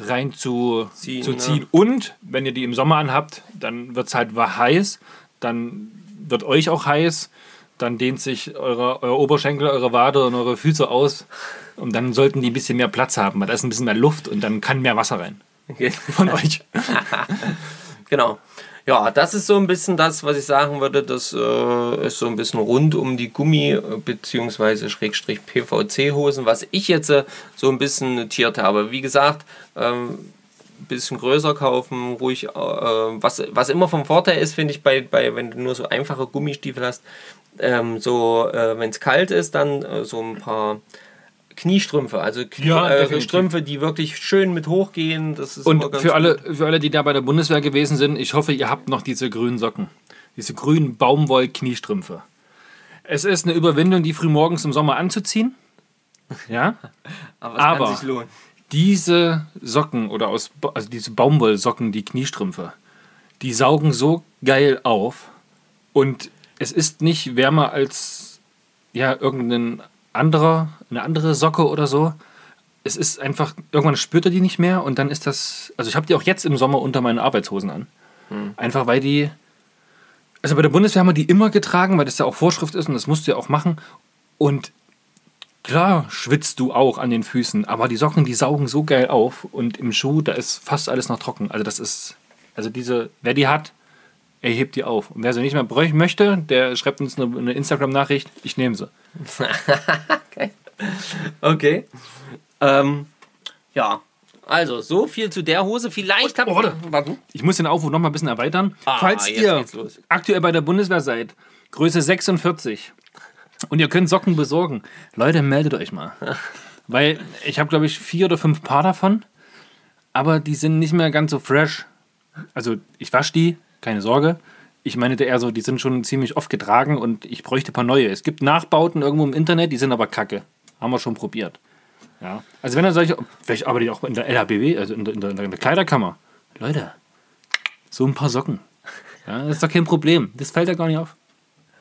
rein zu Ziehen, zu ja. ziehen. Und wenn ihr die im Sommer anhabt, dann wird es halt heiß, dann wird euch auch heiß, dann dehnt sich eure, euer Oberschenkel, eure Wade und eure Füße aus. Und dann sollten die ein bisschen mehr Platz haben, weil da ist ein bisschen mehr Luft und dann kann mehr Wasser rein. Von euch. [laughs] Genau. Ja, das ist so ein bisschen das, was ich sagen würde. Das äh, ist so ein bisschen rund um die Gummi- äh, bzw. Schrägstrich PVC-Hosen, was ich jetzt äh, so ein bisschen notiert habe. Wie gesagt, ähm, bisschen größer kaufen, ruhig. Äh, was, was immer vom Vorteil ist, finde ich, bei, bei, wenn du nur so einfache Gummistiefel hast, ähm, so, äh, wenn es kalt ist, dann äh, so ein paar Kniestrümpfe, also Knie, Ja, äh. Strümpfe, die wirklich schön mit hochgehen. Das ist Und für gut. alle, für alle, die da bei der Bundeswehr gewesen sind, ich hoffe, ihr habt noch diese grünen Socken. Diese grünen Baumwoll-Kniestrümpfe. Es ist eine Überwindung, die frühmorgens im Sommer anzuziehen. Ja. [laughs] Aber es aber- kann sich lohnen. Diese Socken oder aus, also diese Baumwollsocken, die Kniestrümpfe, die saugen so geil auf und es ist nicht wärmer als ja irgendein anderer, eine andere Socke oder so. Es ist einfach, irgendwann spürt er die nicht mehr und dann ist das, also ich habe die auch jetzt im Sommer unter meinen Arbeitshosen an. Einfach weil die, also bei der Bundeswehr haben wir die immer getragen, weil das ja auch Vorschrift ist und das musst du ja auch machen. Und klar schwitzt du auch an den Füßen, aber die Socken, die saugen so geil auf und im Schuh, da ist fast alles noch trocken. Also das ist, also diese, wer die hat, er hebt die auf. Und wer sie nicht mehr bräuchten möchte, der schreibt uns eine, eine Instagram-Nachricht, ich nehme sie. [laughs] Okay. Ähm, ja. Also, so viel zu der Hose. Vielleicht habt Oh, warte. Warte. Ich muss den Aufruf noch mal ein bisschen erweitern. Ah, Falls ihr aktuell bei der Bundeswehr seid, Größe 46 und ihr könnt Socken besorgen, Leute, meldet euch mal. Weil ich habe, glaube ich, vier oder fünf Paar davon, aber die sind nicht mehr ganz so fresh. Also ich wasche die, keine Sorge. Ich meinte eher so, die sind schon ziemlich oft getragen und ich bräuchte ein paar neue. Es gibt Nachbauten irgendwo im Internet, die sind aber kacke. Haben wir schon probiert. Ja. Also wenn ihr solche, vielleicht arbeitet ihr auch in der LHBW, also in der, in der, in der Kleiderkammer. Leute, so ein paar Socken. Ja, das ist doch kein Problem. Das fällt ja gar nicht auf.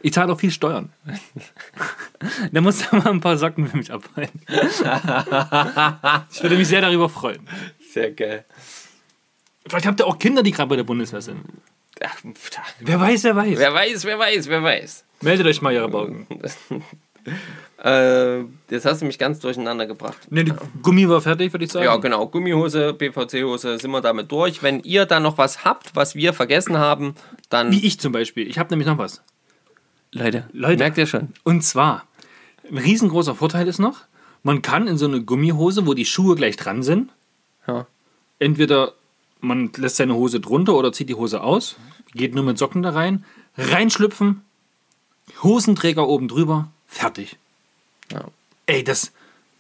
Ich zahle auch viel Steuern. [laughs] da muss er mal ein paar Socken für mich abholen. [laughs] ich würde mich sehr darüber freuen. Sehr geil. Vielleicht habt ihr auch Kinder, die gerade bei der Bundeswehr sind. Ach, Wer weiß, wer weiß. wer weiß, wer weiß, wer weiß. Meldet euch mal, ihre Baugen. [laughs] Äh, jetzt hast du mich ganz durcheinander gebracht. Ne, die Gummi war fertig, würde ich sagen. Ja, genau. Gummihose, PVC-Hose, sind wir damit durch. Wenn ihr da noch was habt, was wir vergessen haben, dann. Wie ich zum Beispiel. Ich habe nämlich noch was. Leute, Leute. merkt ihr schon. Und zwar, ein riesengroßer Vorteil ist noch, man kann in so eine Gummihose, wo die Schuhe gleich dran sind, Ja. entweder man lässt seine Hose drunter oder zieht die Hose aus, geht nur mit Socken da rein, reinschlüpfen, Hosenträger oben drüber, fertig. Ja. Ey, das,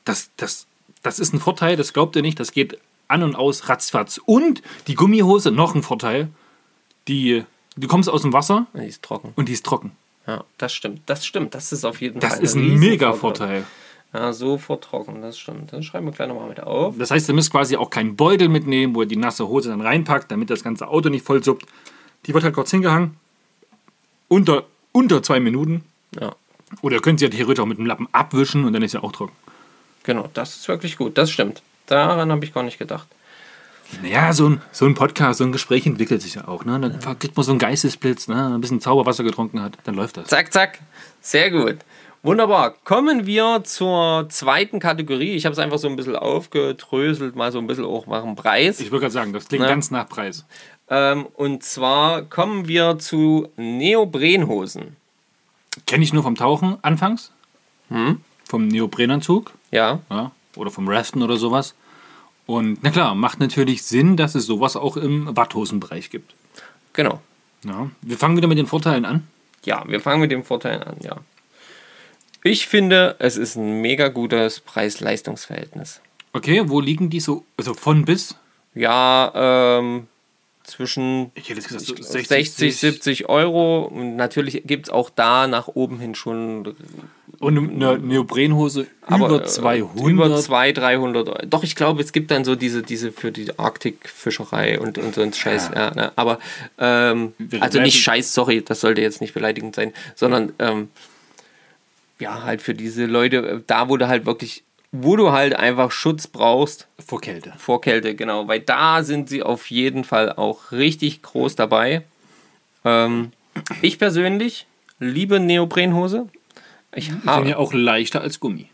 das, das, das ist ein Vorteil, das glaubt ihr nicht, das geht an und aus ratzfatz. Und die Gummihose, noch ein Vorteil, die, du kommst aus dem Wasser Die ist trocken. und die ist trocken. Ja, das stimmt. Das stimmt. Das ist auf jeden Das Fall ist ein mega Vorteil. Ja, sofort trocken. Das stimmt. Das schreiben wir gleich nochmal mit auf. Das heißt, ihr müsst quasi auch keinen Beutel mitnehmen, wo ihr die nasse Hose dann reinpackt, damit das ganze Auto nicht voll suppt. Die wird halt kurz hingehangen. Unter, unter zwei Minuten. Ja. Oder ihr könnt sie ja theoretisch auch mit dem Lappen abwischen und dann ist sie auch trocken. Genau, das ist wirklich gut. Das stimmt. Daran habe ich gar nicht gedacht. Naja, so ein, so ein Podcast, so ein Gespräch entwickelt sich ja auch. Ne? Dann kriegt man so einen Geistesblitz, ne? ein bisschen Zauberwasser getrunken hat, dann läuft das. Zack, zack. Sehr gut. Wunderbar. Kommen wir zur zweiten Kategorie. Ich habe es einfach so ein bisschen aufgedröselt, mal so ein bisschen auch nach dem Preis. Ich würde gerade sagen, das klingt Ja. ganz nach Preis. Ähm, und zwar kommen wir zu Neoprenhosen. Kenne ich nur vom Tauchen anfangs. Hm? Vom Neoprenanzug. Ja, ja, oder vom Raften oder sowas. Und na klar, macht natürlich Sinn, dass es sowas auch im Watthosenbereich gibt. genau. Ja. Wir fangen wieder mit den Vorteilen an. Ja, wir fangen mit den Vorteilen an, ja. Ich finde, es ist ein mega gutes Preis-Leistungs-Verhältnis. Okay, wo liegen die so, also von bis? Ja, ähm, zwischen gesagt, so 60, 70 Euro. Und natürlich gibt es auch da nach oben hin schon Und eine Neoprenhose aber, über äh, 200. Über 200, 300 Euro. Doch, ich glaube, es gibt dann so diese, diese für die Arktikfischerei und, und so ein Scheiß. Ja. ne? Aber, ähm, also nicht Scheiß, sorry, das sollte jetzt nicht beleidigend sein, sondern, ähm, ja, halt für diese Leute, äh, da du halt wirklich, wo du halt einfach Schutz brauchst vor Kälte. vor Kälte, genau, weil da sind sie auf jeden Fall auch richtig groß dabei. Ähm, ich persönlich liebe Neoprenhose. Ich Sind habe, ja auch leichter als Gummi.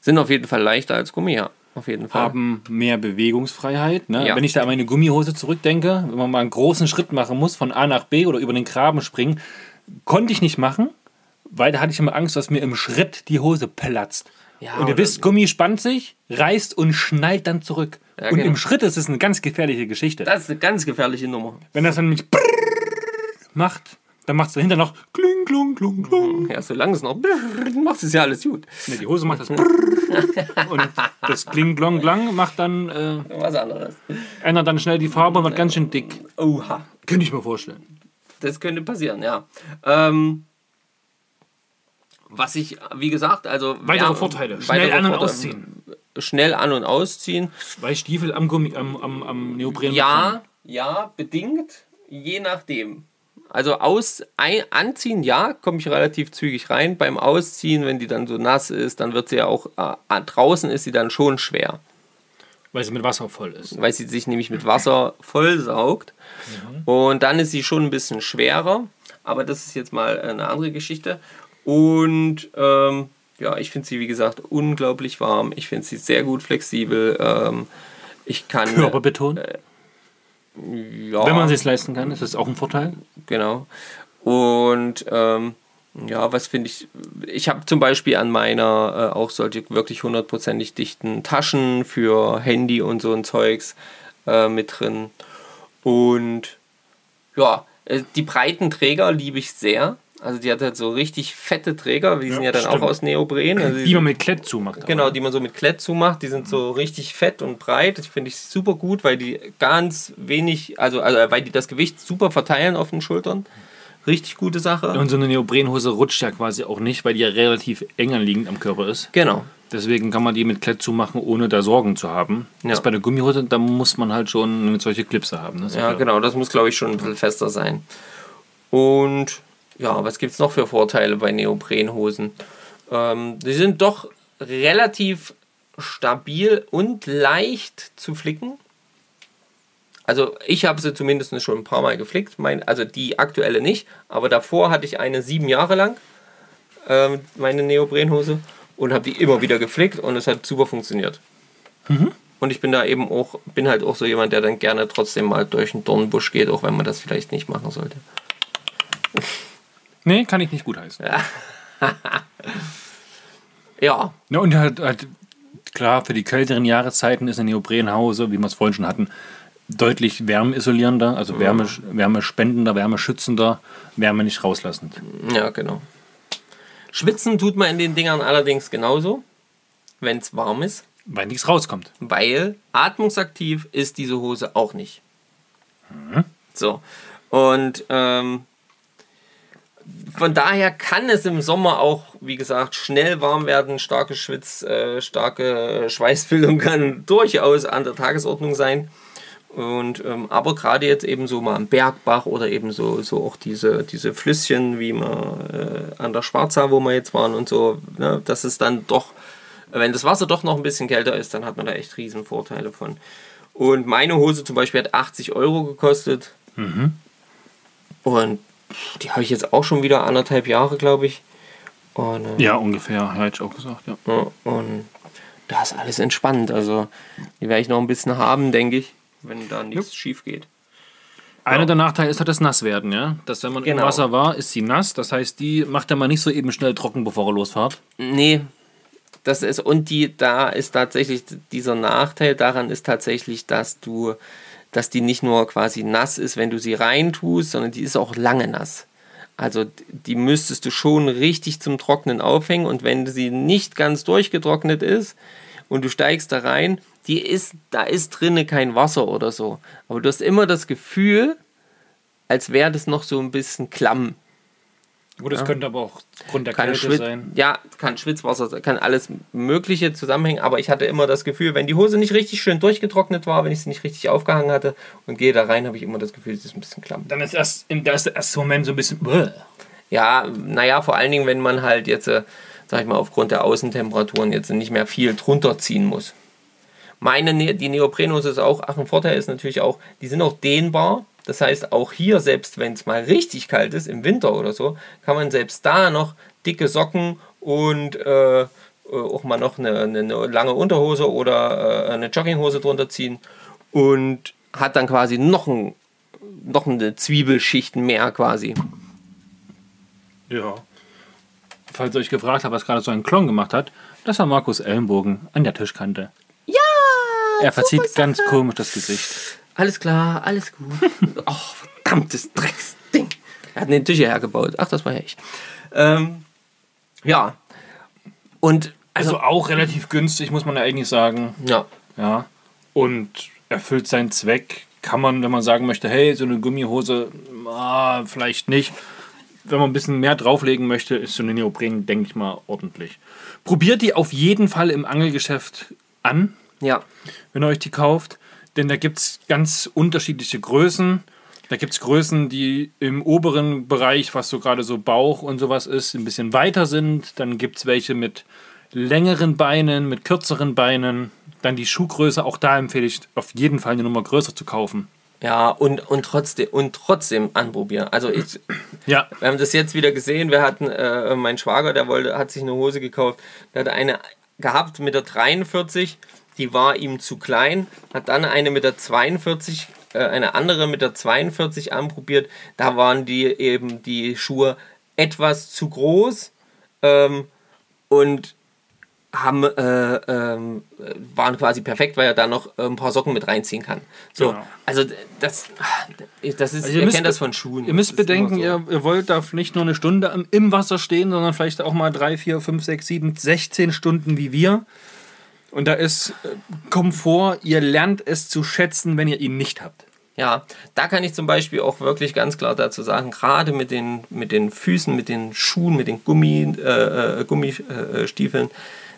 sind auf jeden Fall leichter als Gummi, ja. Auf jeden Fall. Haben mehr Bewegungsfreiheit. Ne? Ja. Wenn ich da an meine Gummihose zurückdenke, wenn man mal einen großen Schritt machen muss, von A nach B oder über den Graben springen, konnte ich nicht machen, weil da hatte ich immer Angst, dass mir im Schritt die Hose platzt. Ja, und ihr wisst, Gummi spannt sich, reißt und schnallt dann zurück. Ja, und genau. im Schritt ist es eine ganz gefährliche Geschichte. Das ist eine ganz gefährliche Nummer. Wenn das dann nämlich macht, dann macht es dahinter noch kling, klung, klung, klung. Ja, solange es noch macht es ja alles gut. Ne, die Hose macht das und das kling, klong, klang macht dann, äh, Was anderes. ändert dann schnell die Farbe und wird ganz schön dick. Oha. Könnte ich mir vorstellen. Das könnte passieren, ja. Ähm, was ich, wie gesagt, also. Weitere ja, Vorteile. weitere Schnell an- und Vorteile. ausziehen. schnell an- und ausziehen. Zwei Stiefel am, Gummi, am, am, am Neopren. Ja, ja, bedingt, je nachdem. Also aus, ein, anziehen, ja, komme ich relativ zügig rein. Beim Ausziehen, wenn die dann so nass ist, dann wird sie ja auch, äh, draußen ist sie dann schon schwer. Weil sie mit Wasser voll ist. Weil sie sich nämlich mit Wasser vollsaugt. Und dann ist sie schon ein bisschen schwerer. Aber das ist jetzt mal eine andere Geschichte. Und ähm, ja, ich finde sie, wie gesagt, unglaublich warm. Ich finde sie sehr gut flexibel. Ähm, ich kann. Körperbetont. ja, Wenn man es sich leisten kann, ist das auch ein Vorteil. genau. Und ähm, ja, was finde ich? Ich habe zum Beispiel an meiner äh, auch solche wirklich hundertprozentig dichten Taschen für Handy und so ein Zeugs äh, mit drin. Und ja, äh, die breiten Träger liebe ich sehr. Also die hat halt so richtig fette Träger, die sind ja dann stimmt. auch aus Neopren. Also Die man mit Klett zumacht. Genau, aber. die man so mit Klett zumacht. Die sind so richtig fett und breit. Das finde ich super gut, weil die ganz wenig, also, also weil die das Gewicht super verteilen auf den Schultern. Richtig gute Sache. Und so eine Neoprenhose rutscht ja quasi auch nicht, weil die ja relativ eng anliegend am Körper ist. Genau. Deswegen kann man die mit Klett zumachen, ohne da Sorgen zu haben. Ja. Das ist bei der Gummihose, da muss man halt schon solche Klipse haben. Ne? Ja, klar. genau. Das muss, glaube ich, schon ein bisschen fester sein. Und ja, was gibt es noch für Vorteile bei Neoprenhosen? Ähm, die sind doch relativ stabil und leicht zu flicken. Also ich habe sie zumindest schon ein paar Mal geflickt. Mein, also die aktuelle nicht, aber davor hatte ich eine sieben Jahre lang, ähm, meine Neoprenhose, und habe die immer wieder geflickt und es hat super funktioniert. Und ich bin da eben auch, bin halt auch so jemand, der dann gerne trotzdem mal durch einen Dornbusch geht, auch wenn man das vielleicht nicht machen sollte. Nee, kann ich nicht gut heißen. [laughs] Ja, Ja, und halt, halt, klar, für die kälteren Jahreszeiten ist eine Neoprenhose, wie wir es vorhin schon hatten, deutlich wärmeisolierender, also Wärme, wärmespendender, wärmeschützender, Wärme nicht rauslassend. ja, genau. Schwitzen tut man in den Dingern allerdings genauso, wenn es warm ist, Weil nichts rauskommt. weil atmungsaktiv ist diese Hose auch nicht. So. Und ähm, von daher kann es im Sommer auch, wie gesagt, schnell warm werden. Starke Schwitz, äh, starke Schweißbildung [laughs] kann durchaus an der Tagesordnung sein. Und ähm, aber gerade jetzt eben so mal am Bergbach oder eben so, so auch diese, diese Flüsschen, wie man äh, an der Schwarzau, wo wir jetzt waren und so, ne, dass es dann doch, wenn das Wasser doch noch ein bisschen kälter ist, dann hat man da echt riesen Vorteile von. Und meine Hose zum Beispiel hat 80 Euro gekostet. Und die habe ich jetzt auch schon wieder anderthalb Jahre, glaube ich. Und, äh, Ja, ungefähr, hätte ich auch gesagt, ja. und da ist alles entspannt. Also die werde ich noch ein bisschen haben, denke ich, wenn da nichts schief geht. Einer der Nachteile ist halt das Nasswerden, ja. Dass wenn man Genau. im Wasser war, ist sie nass. Das heißt, die macht er mal nicht so eben schnell trocken, bevor er losfahrt. Nee, das ist, und die, da ist tatsächlich dieser Nachteil daran ist tatsächlich, dass du, dass die nicht nur quasi nass ist, wenn du sie reintust, sondern die ist auch lange nass. Also die müsstest du schon richtig zum Trocknen aufhängen und wenn sie nicht ganz durchgetrocknet ist und du steigst da rein, die ist, da ist drinne kein Wasser oder so. Aber du hast immer das Gefühl, als wäre das noch so ein bisschen klamm. Gut, das könnte aber auch Grund der kann Kälte Schwitz, sein. ja, kann Schwitzwasser, kann alles Mögliche zusammenhängen, aber ich hatte immer das Gefühl, wenn die Hose nicht richtig schön durchgetrocknet war, wenn ich sie nicht richtig aufgehangen hatte und gehe da rein, habe ich immer das Gefühl, sie ist ein bisschen klamm. Dann ist erst im da ist der erste Moment so ein bisschen. Bäh. Ja, naja, vor allen Dingen, wenn man halt jetzt, äh, sag ich mal, aufgrund der Außentemperaturen jetzt nicht mehr viel drunter ziehen muss. Meine, Ne- die Neoprenhose ist auch, ach, ein Vorteil ist natürlich auch, die sind auch dehnbar. Das heißt, auch hier, selbst wenn es mal richtig kalt ist, im Winter oder so, kann man selbst da noch dicke Socken und äh, äh, auch mal noch eine, eine, eine lange Unterhose oder äh, eine Jogginghose drunter ziehen und hat dann quasi noch, ein, noch eine Zwiebelschicht mehr quasi. Ja. Falls ihr euch gefragt habt, was gerade so ein Klon gemacht hat, das war Markus Ellenbogen an der Tischkante. Ja! Er verzieht ganz komisch das Gesicht. Alles klar, alles gut. [laughs] oh, verdammtes Drecksding. Er hat den Tisch hierher gebaut. Ach, das war ja ich. Ähm, ja. Und, Also auch relativ günstig, muss man ja eigentlich sagen. ja. Ja. Und erfüllt seinen Zweck. Kann man, wenn man sagen möchte, hey, so eine Gummihose, ah, vielleicht nicht. Wenn man ein bisschen mehr drauflegen möchte, ist so eine Neopren, denke ich mal, ordentlich. Probiert die auf jeden Fall im Angelgeschäft an, Ja. wenn ihr euch die kauft. Denn da gibt es ganz unterschiedliche Größen. Da gibt es Größen, die im oberen Bereich, was so gerade so Bauch und sowas ist, ein bisschen weiter sind. Dann gibt es welche mit längeren Beinen, mit kürzeren Beinen. Dann die Schuhgröße, auch da empfehle ich auf jeden Fall eine Nummer größer zu kaufen. Ja, und, und, trotzdem, und trotzdem anprobieren. Also ich, Ja, wir haben das jetzt wieder gesehen. Wir hatten, äh, mein Schwager, der wollte, hat sich eine Hose gekauft. Der hat eine gehabt mit der 43, die war ihm zu klein. Hat dann eine mit der 42, äh, eine andere mit der 42 anprobiert. Da waren die eben die Schuhe etwas zu groß ähm, und haben, äh, ähm, waren quasi perfekt, weil er da noch äh, ein paar Socken mit reinziehen kann. So, Genau. also das, das ist, Also ihr ihr müsst kennt das von Schuhen. Ihr müsst bedenken, so. ihr, ihr wollt da nicht nur eine Stunde im Wasser stehen, sondern vielleicht auch mal drei, vier, fünf, sechs, sieben, 16 Stunden wie wir. Und da ist äh, Komfort, ihr lernt es zu schätzen, wenn ihr ihn nicht habt. Ja, da kann ich zum Beispiel auch wirklich ganz klar dazu sagen, gerade mit den, mit den Füßen, mit den Schuhen, mit den Gummi, äh, äh, Gummistiefeln,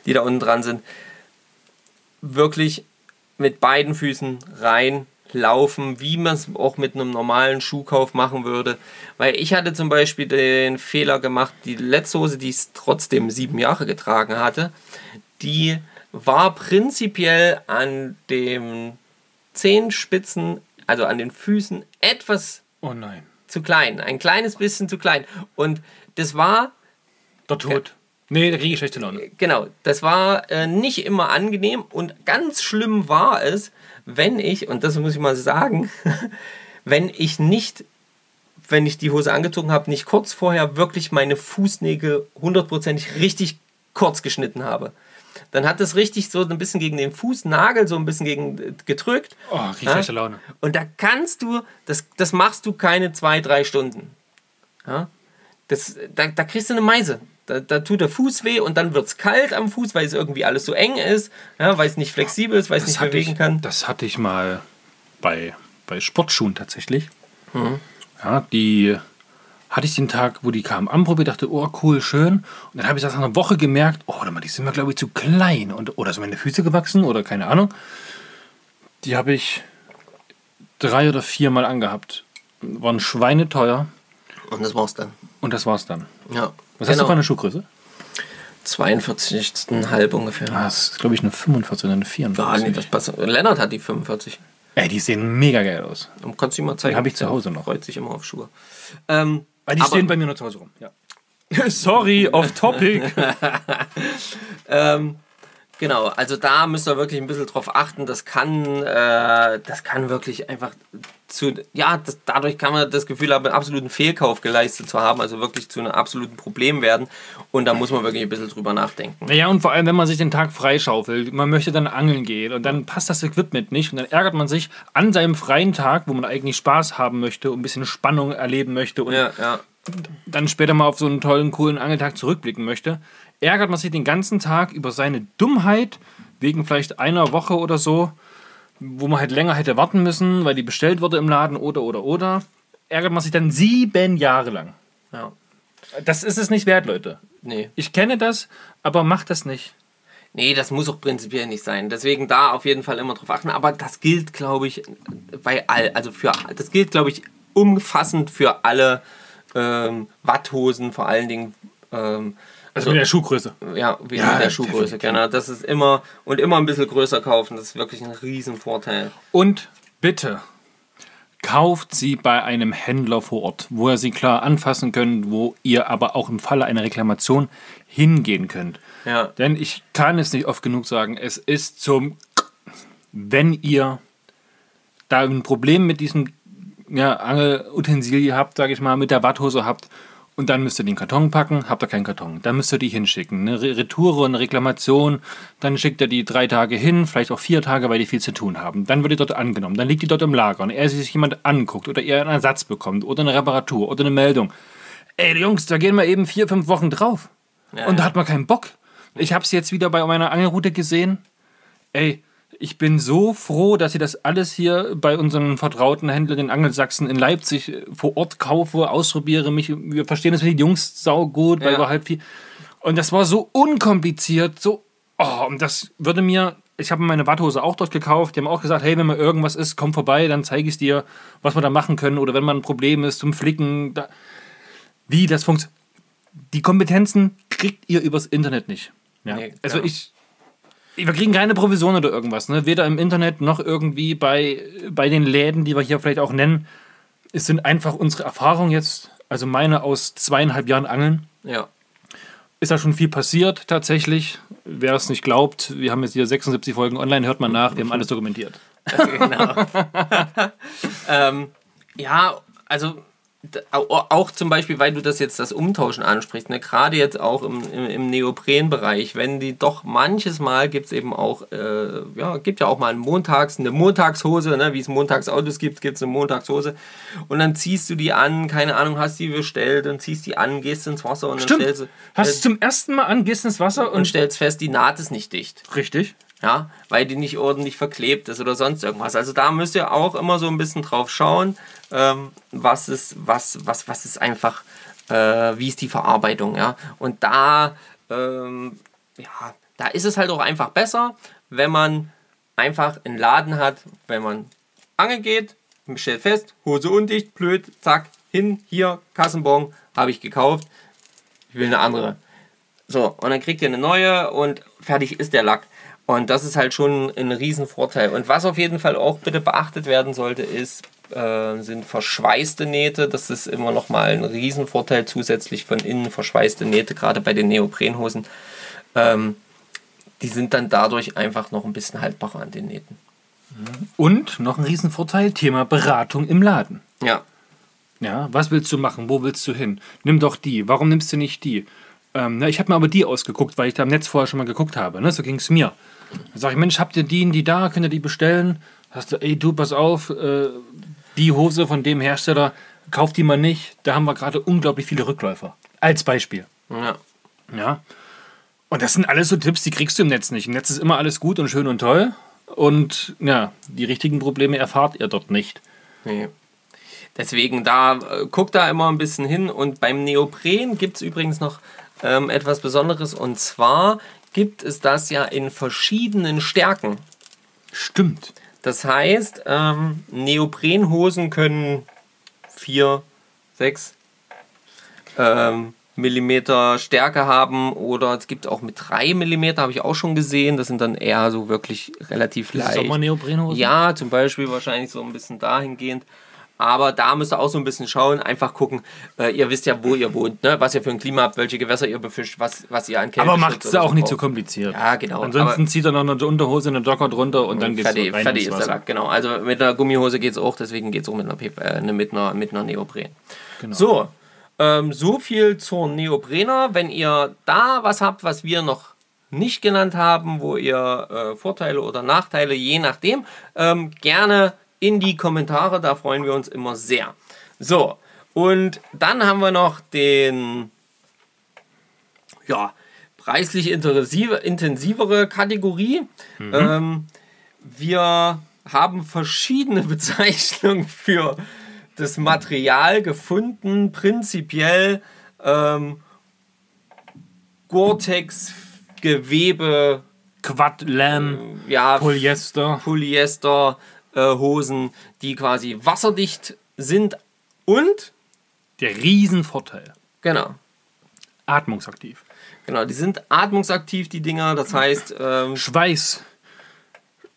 die da unten dran sind, wirklich mit beiden Füßen rein laufen, wie man es auch mit einem normalen Schuhkauf machen würde. Weil ich hatte zum Beispiel den Fehler gemacht, die letzte Hose, die ich trotzdem sieben Jahre getragen hatte, die war prinzipiell an den Zehenspitzen, also an den Füßen, etwas Oh zu klein. Ein kleines bisschen zu klein. Und das war Der Tod. Nee, da kriege ich schlechte Laune. Genau, das war äh, nicht immer angenehm und ganz schlimm war es, wenn ich, und das muss ich mal sagen, [laughs] wenn ich nicht, wenn ich die Hose angezogen habe, nicht kurz vorher wirklich meine Fußnägel hundertprozentig richtig kurz geschnitten habe. Dann hat das richtig so ein bisschen gegen den Fußnagel so ein bisschen gegen äh, gedrückt. Oh, kriege ich Ja? schlechte Laune. Und da kannst du, das, das machst du keine zwei, drei Stunden. Ja? Das, da, da kriegst du eine Meise. Da, da tut der Fuß weh und dann wird es kalt am Fuß, weil es irgendwie alles so eng ist, ja, weil es nicht flexibel ist, weil es nicht bewegen ich, kann. Das hatte ich mal bei, bei Sportschuhen tatsächlich. Mhm. Ja, die hatte ich den Tag, wo die kamen, anprobiert, dachte, oh cool, schön. Und dann habe ich das nach einer Woche gemerkt, oh, warte mal, die sind mir, glaube ich, zu klein. Und, oder sind meine Füße gewachsen oder keine Ahnung. Die habe ich drei oder viermal angehabt. Waren schweineteuer. Und das war's dann. Und das war's dann. Ja. Was hast du für eine Schuhgröße? 42,5 ungefähr. Ah, das ist, glaube ich, eine 45 oder eine 44. Ah, nee, das passt. Lennart hat die 45. Ey, die sehen mega geil aus. Und Kannst du ihm mal zeigen? Die habe ich zu Hause noch. Freut sich immer auf Schuhe. Ähm, Weil die aber- stehen bei mir nur zu Hause rum. Ja. [laughs] Sorry, off topic. [laughs] Ähm, genau, also da müsst ihr wirklich ein bisschen drauf achten. Das kann, äh, das kann wirklich einfach zu, ja, das, dadurch kann man das Gefühl haben, einen absoluten Fehlkauf geleistet zu haben, also wirklich zu einem absoluten Problem werden. Und da muss man wirklich ein bisschen drüber nachdenken. Ja, und vor allem, wenn man sich den Tag freischaufelt, man möchte dann angeln gehen und dann passt das Equipment nicht und dann ärgert man sich an seinem freien Tag, wo man eigentlich Spaß haben möchte und ein bisschen Spannung erleben möchte und Ja, ja. dann später mal auf so einen tollen, coolen Angeltag zurückblicken möchte, ärgert man sich den ganzen Tag über seine Dummheit, wegen vielleicht einer Woche oder so, wo man halt länger hätte warten müssen, weil die bestellt wurde im Laden oder, oder, oder. Ärgert man sich dann sieben Jahre lang. ja. Das ist es nicht wert, Leute. Nee. Ich kenne das, aber macht das nicht. Nee, das muss auch prinzipiell nicht sein. Deswegen da auf jeden Fall immer drauf achten. Aber das gilt, glaube ich, bei all, also für, das gilt, glaube ich, umfassend für alle ähm, Watthosen, vor allen Dingen. Ähm, Also mit der Schuhgröße. ja, wegen Ja, der Schuhgröße. Genau, das ist immer und immer ein bisschen größer kaufen. Das ist wirklich ein Riesenvorteil. Und bitte, kauft sie bei einem Händler vor Ort, wo ihr sie klar anfassen könnt, wo ihr aber auch im Falle einer Reklamation hingehen könnt. Ja. Denn ich kann es nicht oft genug sagen, es ist zum, wenn ihr da ein Problem mit diesem ja, Angelutensilie habt, sage ich mal, mit der Watthose habt, und dann müsst ihr den Karton packen, habt ihr keinen Karton. Dann müsst ihr die hinschicken. Eine Re- Retour, eine Reklamation, dann schickt ihr die drei Tage hin, vielleicht auch vier Tage, weil die viel zu tun haben. Dann wird die dort angenommen, dann liegt die dort im Lager und er sich jemand anguckt oder ihr einen Ersatz bekommt oder eine Reparatur oder eine Meldung. Ey, Jungs, da gehen wir eben vier, fünf Wochen drauf. Ja, und da hat man keinen Bock. Ich habe es jetzt wieder bei meiner Angelroute gesehen. Ey, ich bin so froh, dass ich das alles hier bei unseren vertrauten Händlern in Angelsachsen in Leipzig äh, vor Ort kaufe, ausprobiere mich. Wir verstehen das mit den Jungs sau gut, weil Ja. wir halt viel. Und das war so unkompliziert, so. Oh, und das würde mir ich habe meine Badhose auch dort gekauft. Die haben auch gesagt, hey, wenn mal irgendwas ist, komm vorbei, dann zeige ich dir, was wir da machen können. Oder wenn mal ein Problem ist zum Flicken, da, wie das funktioniert. Die Kompetenzen kriegt ihr übers Internet nicht. Ja. Nee, also ich, wir kriegen keine Provision oder irgendwas. Ne? Weder im Internet noch irgendwie bei, bei den Läden, die wir hier vielleicht auch nennen. Es sind einfach unsere Erfahrungen jetzt, also meine aus zweieinhalb Jahren Angeln Ja. ist da schon viel passiert tatsächlich. Wer es nicht glaubt, wir haben jetzt hier 76 Folgen online, hört mal nach, wir haben alles dokumentiert. [laughs] genau. [laughs] ähm, ja, also auch zum Beispiel, weil du das jetzt das Umtauschen ansprichst, ne? gerade jetzt auch im, im, im Neoprenbereich, wenn die doch manches Mal gibt es eben auch, äh, ja, gibt ja auch mal einen Montags, eine Montagshose, ne? wie es Montagsautos gibt, gibt es eine Montagshose und dann ziehst du die an, keine Ahnung, hast die bestellt und ziehst die an, gehst ins Wasser und Stimmt. dann stellst, Hast äh, du zum ersten Mal an, gehst ins Wasser und und. stellst fest, die Naht ist nicht dicht Richtig. Ja, weil die nicht ordentlich verklebt ist oder sonst irgendwas. Also da müsst ihr auch immer so ein bisschen drauf schauen, ähm, was ist, was, was, was ist einfach, äh, wie ist die Verarbeitung, ja. Und da, ähm, ja, da ist es halt auch einfach besser, wenn man einfach einen Laden hat, wenn man angeln geht, man stellt fest, Hose undicht, blöd, zack, hin, hier, Kassenbon, habe ich gekauft, ich will eine andere. So, und dann kriegt ihr eine neue und fertig ist der Lack. Und das ist halt schon ein Riesenvorteil. Und was auf jeden Fall auch bitte beachtet werden sollte, ist, äh, sind verschweißte Nähte. Das ist immer nochmal ein Riesenvorteil zusätzlich von innen verschweißte Nähte, gerade bei den Neoprenhosen. Ähm, die sind dann dadurch einfach noch ein bisschen haltbarer an den Nähten. Und noch ein Riesenvorteil: Thema Beratung im Laden. Ja, Ja, was willst du machen? Wo willst du hin? Nimm doch die. Warum nimmst du nicht die? Ähm, na, ich habe mir aber die ausgeguckt, weil ich da im Netz vorher schon mal geguckt habe. Ne? So ging es mir. Dann sage ich, Mensch, habt ihr die und die da? Könnt ihr die bestellen? Hast du, ey, du, pass auf, äh, die Hose von dem Hersteller, kauf die mal nicht. Da haben wir gerade unglaublich viele Rückläufer. Als Beispiel. ja. Ja. Und das sind alles so Tipps, die kriegst du im Netz nicht. Im Netz ist immer alles gut und schön und toll. Und ja, die richtigen Probleme erfahrt ihr dort nicht. Nee. Deswegen da, äh, guckt da immer ein bisschen hin. Und beim Neopren gibt es übrigens noch ähm, etwas Besonderes. Und zwar gibt es das ja in verschiedenen Stärken. Stimmt. Das heißt, ähm, Neoprenhosen können 4, 6 ähm, Millimeter Stärke haben oder es gibt auch mit 3 Millimeter, habe ich auch schon gesehen. Das sind dann eher so wirklich relativ leicht. Sommerneoprenhose? Ja, zum Beispiel wahrscheinlich so ein bisschen dahingehend. Aber da müsst ihr auch so ein bisschen schauen, einfach gucken. Äh, ihr wisst ja, wo ihr wohnt, ne? was ihr für ein Klima habt, welche Gewässer ihr befischt, was, was ihr an Kälte Aber macht es auch nicht so kompliziert. Ja, genau. Ansonsten zieht er noch eine Unterhose, eine Docker drunter und dann fertig, rein fertig ins ist der. Lack, genau. Also mit einer Gummihose geht es auch, deswegen geht es auch mit einer, Pep äh, mit einer, mit einer Neopren. Genau. So, ähm, so viel zur Neoprener. Wenn ihr da was habt, was wir noch nicht genannt haben, wo ihr äh, Vorteile oder Nachteile, je nachdem, ähm, gerne in die Kommentare, da freuen wir uns immer sehr. So, und dann haben wir noch den, ja, preislich intensive, intensivere Kategorie. Ähm, wir haben verschiedene [laughs] Bezeichnungen für das Material gefunden. Prinzipiell ähm, Gore-Tex, Gewebe, Quad, Lam, ja, Polyester. Polyester, Hosen, die quasi wasserdicht sind und Der Riesenvorteil. genau, Atmungsaktiv. genau, die sind atmungsaktiv, die Dinger. Das heißt, ähm, Schweiß,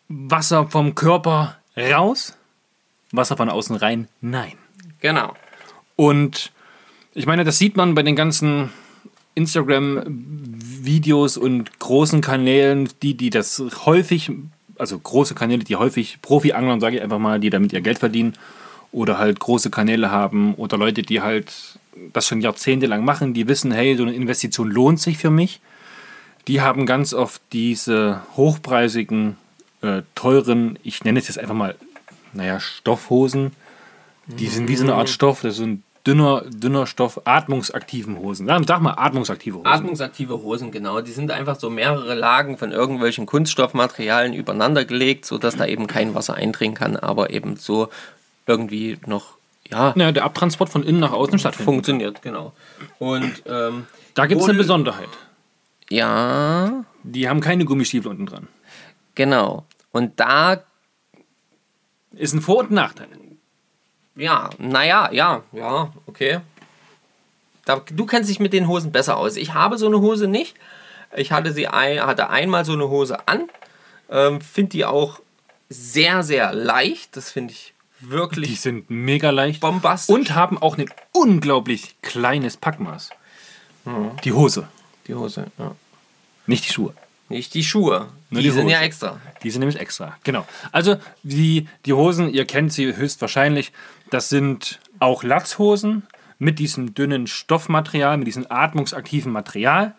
Wasser vom Körper raus, Wasser von außen rein, nein. genau. Und ich meine, das sieht man bei den ganzen Instagram-Videos und großen Kanälen, die, die das häufig, also große Kanäle, die häufig Profi-Anglern, sage ich einfach mal, die damit ihr Geld verdienen oder halt große Kanäle haben oder Leute, die halt das schon jahrzehntelang machen, die wissen, hey, so eine Investition lohnt sich für mich. Die haben ganz oft diese hochpreisigen, äh, teuren, ich nenne es jetzt einfach mal, naja, Stoffhosen. Die sind wie so eine Art Stoff, das ist so ein dünner, dünner Stoff, atmungsaktiven Hosen. Ja, sag mal atmungsaktive Hosen. Atmungsaktive Hosen, genau. Die sind einfach so mehrere Lagen von irgendwelchen Kunststoffmaterialien übereinander gelegt, sodass da eben kein Wasser eindringen kann, aber eben so irgendwie noch, ja, ja, der Abtransport von innen nach außen stattfindet. funktioniert, genau. Und ähm, Da gibt es eine Besonderheit. ja, Die haben keine Gummistiefel unten dran. Genau. Und da, Ist ein Vor- und Nachteil. Ja, naja, ja, ja, okay. Da, du kennst dich mit den Hosen besser aus. Ich habe so eine Hose nicht. Ich hatte sie ein, hatte einmal so eine Hose an. Ähm, finde die auch sehr, sehr leicht. Das finde ich wirklich Die sind mega leicht. bombastisch. Und haben auch ein unglaublich kleines Packmaß. Die Hose, die Hose, ja. nicht die Schuhe. Nicht die Schuhe. Nur die, die sind Hose. ja extra. Die sind nämlich extra. Genau. Also die, die Hosen, ihr kennt sie höchstwahrscheinlich, das sind auch Latzhosen mit diesem dünnen Stoffmaterial, mit diesem atmungsaktiven Material.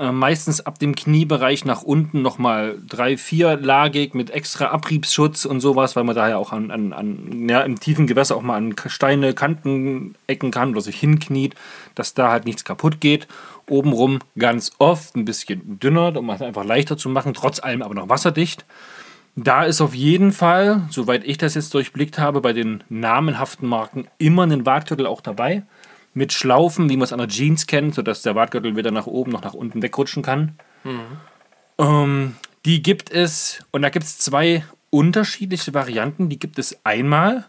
Äh, meistens ab dem Kniebereich nach unten nochmal drei, vierlagig mit extra Abriebsschutz und sowas, weil man da ja auch an, an, an ja, im tiefen Gewässer auch mal an Steine, Kanten ecken kann oder sich hinkniet, dass da halt nichts kaputt geht. Obenrum ganz oft ein bisschen dünner, um es einfach leichter zu machen, trotz allem aber noch wasserdicht. Da ist auf jeden Fall, soweit ich das jetzt durchblickt habe, bei den namenhaften Marken immer ein Wartgürtel auch dabei. Mit Schlaufen, wie man es an der Jeans kennt, sodass der Wartgürtel weder nach oben noch nach unten wegrutschen kann. Ähm, die gibt es, und da gibt es zwei unterschiedliche Varianten. Die gibt es einmal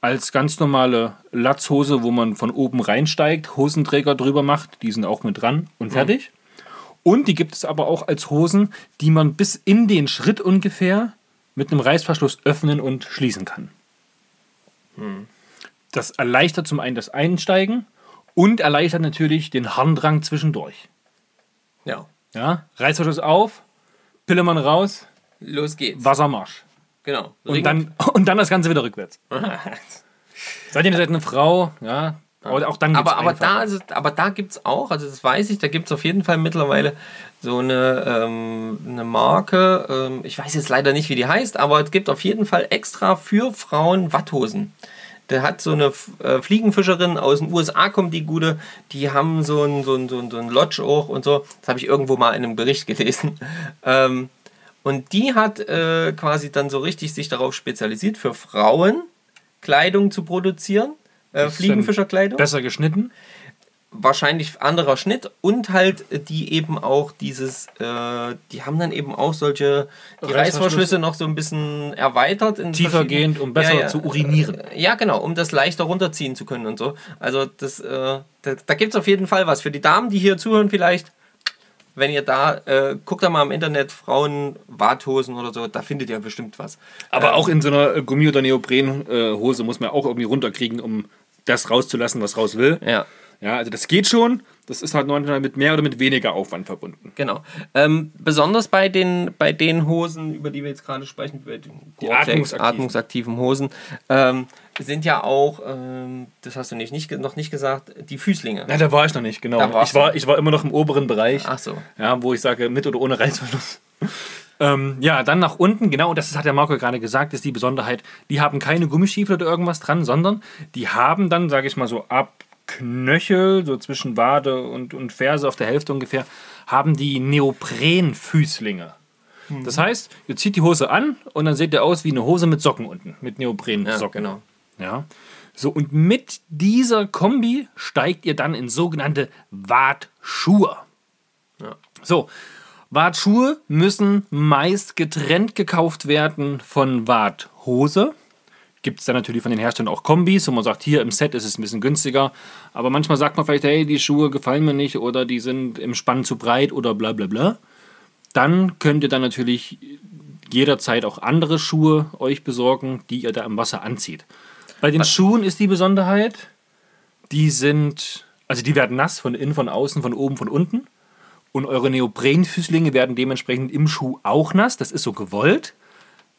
als ganz normale Latzhose, wo man von oben reinsteigt, Hosenträger drüber macht, die sind auch mit dran und fertig. Und die gibt es aber auch als Hosen, die man bis in den Schritt ungefähr mit einem Reißverschluss öffnen und schließen kann. Das erleichtert zum einen das Einsteigen und erleichtert natürlich den Harndrang zwischendurch. Ja. Ja? Reißverschluss auf, Pillemann raus, Los geht's. Wassermarsch. Genau. Und dann, und dann das Ganze wieder rückwärts. [laughs] Seid ihr seid eine Frau, ja, aber auch dann gibt's aber, aber, da es, aber da gibt es auch, also das weiß ich, da gibt es auf jeden Fall mittlerweile so eine, ähm, eine Marke, ähm, ich weiß jetzt leider nicht, wie die heißt, aber es gibt auf jeden Fall extra für Frauen Watthosen. Der hat so eine äh, Fliegenfischerin aus den USA, kommt die gute, die haben so ein, so ein, so ein, so ein Lodge auch und so. Das habe ich irgendwo mal in einem Bericht gelesen. [laughs] Ähm, und die hat äh, quasi dann so richtig sich darauf spezialisiert, für Frauen Kleidung zu produzieren. Äh, Fliegenfischerkleidung besser geschnitten. Wahrscheinlich anderer Schnitt und halt äh, die eben auch dieses, äh, die haben dann eben auch solche, die Reißverschlüsse. Noch so ein bisschen erweitert. In Tiefer verschiedenen- gehend, um besser Ja, ja. zu urinieren. Ja, genau, um das leichter runterziehen zu können und so. Also das, äh, da, da gibt es auf jeden Fall was. Für die Damen, die hier zuhören vielleicht, wenn ihr da, äh, guckt da mal im Internet Frauen Warthosen oder so, da findet ihr bestimmt was. Aber auch in so einer äh, Gummi- oder Neoprenhose muss man auch irgendwie runterkriegen, um das rauszulassen, was raus will. Ja. Ja, also das geht schon. Das ist halt manchmal mit mehr oder mit weniger Aufwand verbunden. Genau. Ähm, besonders bei den, bei den Hosen, über die wir jetzt gerade sprechen, bei den Die atmungsaktiven. atmungsaktiven Hosen, ähm, sind ja auch, ähm, das hast du nicht, nicht, noch nicht gesagt, die Füßlinge. Na, da war ich noch nicht, genau. Ich war, ich war immer noch im oberen Bereich. Ach so. Ja, wo ich sage, mit oder ohne Reißverschluss. [laughs] ähm, ja, dann nach unten, genau, und das hat der Marco gerade gesagt, ist die Besonderheit, die haben keine Gummistiefel oder irgendwas dran, sondern die haben dann, sage ich mal so, ab Knöchel, so zwischen Wade und, und Ferse auf der Hälfte ungefähr, haben die Neoprenfüßlinge. Das heißt, ihr zieht die Hose an und dann seht ihr aus wie eine Hose mit Socken unten, mit Ja, Neoprensocken. genau. Ja. So, und mit dieser Kombi steigt ihr dann in sogenannte Wartschuhe. Ja. So, Wartschuhe müssen meist getrennt gekauft werden von Warthose. Gibt es dann natürlich von den Herstellern auch Kombis, wo man sagt, hier im Set ist es ein bisschen günstiger. Aber manchmal sagt man vielleicht, hey, die Schuhe gefallen mir nicht oder die sind im Spann zu breit oder bla bla bla. Dann könnt ihr dann natürlich jederzeit auch andere Schuhe euch besorgen, die ihr da im Wasser anzieht. Bei den Schuhen ist die Besonderheit, die sind, also die werden nass von innen, von außen, von oben, von unten. Und eure Neoprenfüßlinge werden dementsprechend im Schuh auch nass. Das ist so gewollt.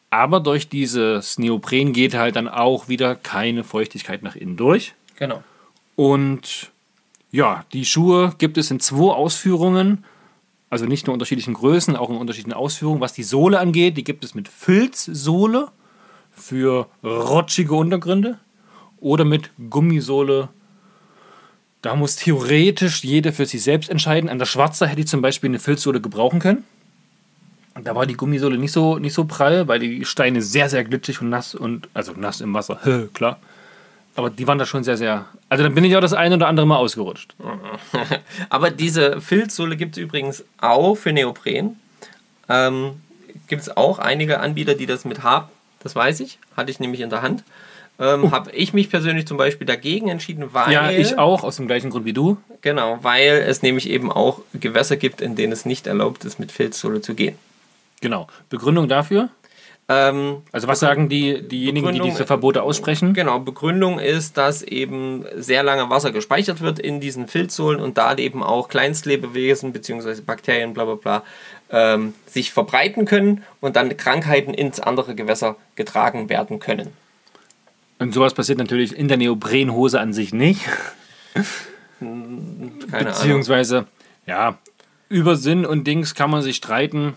Aber durch dieses Neopren geht halt dann auch wieder keine Feuchtigkeit nach innen durch. Genau. Und ja, die Schuhe gibt es in zwei Ausführungen. Also nicht nur unterschiedlichen Größen, auch in unterschiedlichen Ausführungen. Was die Sohle angeht, die gibt es mit Filzsohle für rutschige Untergründe oder mit Gummisohle. Da muss theoretisch jeder für sich selbst entscheiden. An der Schwarzer hätte ich zum Beispiel eine Filzsohle gebrauchen können. Da war die Gummisohle nicht so, nicht so prall, weil die Steine sehr, sehr glitschig und nass und also nass im Wasser, [laughs] klar. Aber die waren da schon sehr, sehr. Also dann bin ich auch das eine oder andere Mal ausgerutscht. [laughs] Aber diese Filzsohle gibt es übrigens auch für Neopren. Ähm, Gibt es auch einige Anbieter, die das mit haben. Das weiß ich. Hatte ich nämlich in der Hand. Ähm, Oh. Habe ich mich persönlich zum Beispiel dagegen entschieden, weil. Ja, ich auch, aus dem gleichen Grund wie du. Genau, weil es nämlich eben auch Gewässer gibt, in denen es nicht erlaubt ist, mit Filzsohle zu gehen. Genau. Begründung dafür? Ähm, Also was sagen die, diejenigen, die Begründung- diese Verbote aussprechen? Genau, Begründung ist, dass eben sehr lange Wasser gespeichert wird in diesen Filzsohlen und da eben auch Kleinstlebewesen bzw. Bakterien, bla bla bla, ähm, sich verbreiten können und dann Krankheiten ins andere Gewässer getragen werden können. Und sowas passiert natürlich in der Neoprenhose an sich nicht. Keine Ahnung. Beziehungsweise, ja, über Sinn und Dings kann man sich streiten.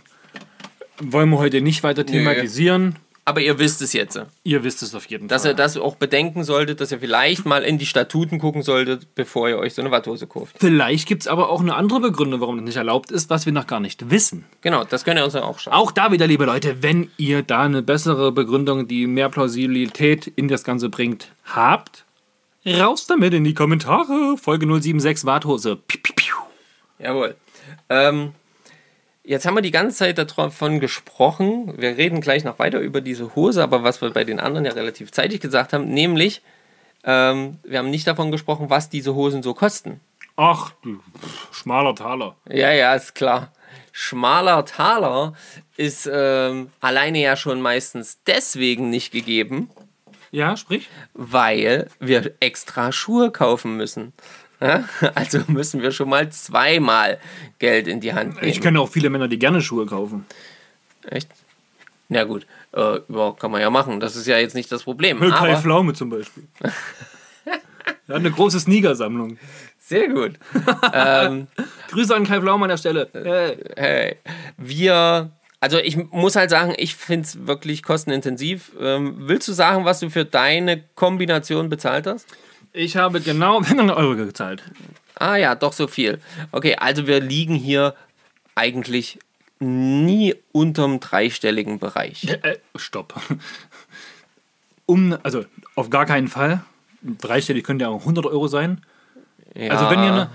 Wollen wir heute nicht weiter thematisieren. Aber ihr wisst es jetzt, Ihr wisst es auf jeden dass Fall. ihr das auch bedenken solltet, dass ihr vielleicht mal in die Statuten gucken solltet, bevor ihr euch so eine Watthose kauft. Vielleicht gibt es aber auch eine andere Begründung, warum das nicht erlaubt ist, was wir noch gar nicht wissen. Genau, das könnt ihr uns dann auch schauen. Auch da wieder, liebe Leute, wenn ihr da eine bessere Begründung, die mehr Plausibilität in das Ganze bringt, habt, raus damit in die Kommentare. Folge 076 Warthose. Piu, piu, piu. Jawohl. Ähm, jetzt haben wir die ganze Zeit davon gesprochen. Wir reden gleich noch weiter über diese Hose, aber was wir bei den anderen ja relativ zeitig gesagt haben, nämlich, ähm, wir haben nicht davon gesprochen, was diese Hosen so kosten. Ach, schmaler Taler. Ja, ja, ist klar. Schmaler Taler ist ähm, alleine ja schon meistens deswegen nicht gegeben, Ja, sprich. weil wir extra Schuhe kaufen müssen. Ja? [laughs] Also müssen wir schon mal zweimal Geld in die Hand nehmen. Ich kenne auch viele Männer, die gerne Schuhe kaufen. Echt? Na gut, äh, ja, kann man ja machen. Das ist ja jetzt nicht das Problem. Kai Pflaume zum Beispiel. [laughs] Er hat eine große Sneakersammlung. sehr gut. [laughs] ähm, Grüße an Kai Pflaume an der Stelle. Hey. hey, wir, also ich muss halt sagen, ich finde es wirklich kostenintensiv. Ähm, willst du sagen, was du für deine Kombination bezahlt hast? Ich habe genau [laughs] 100 Euro gezahlt. Ah ja, doch so viel. Okay, also wir liegen hier eigentlich nie unterm dreistelligen Bereich. Äh, stopp. Um, also auf gar keinen Fall. Dreistellig könnte ja auch 100 Euro sein. Also wenn ihr, ne,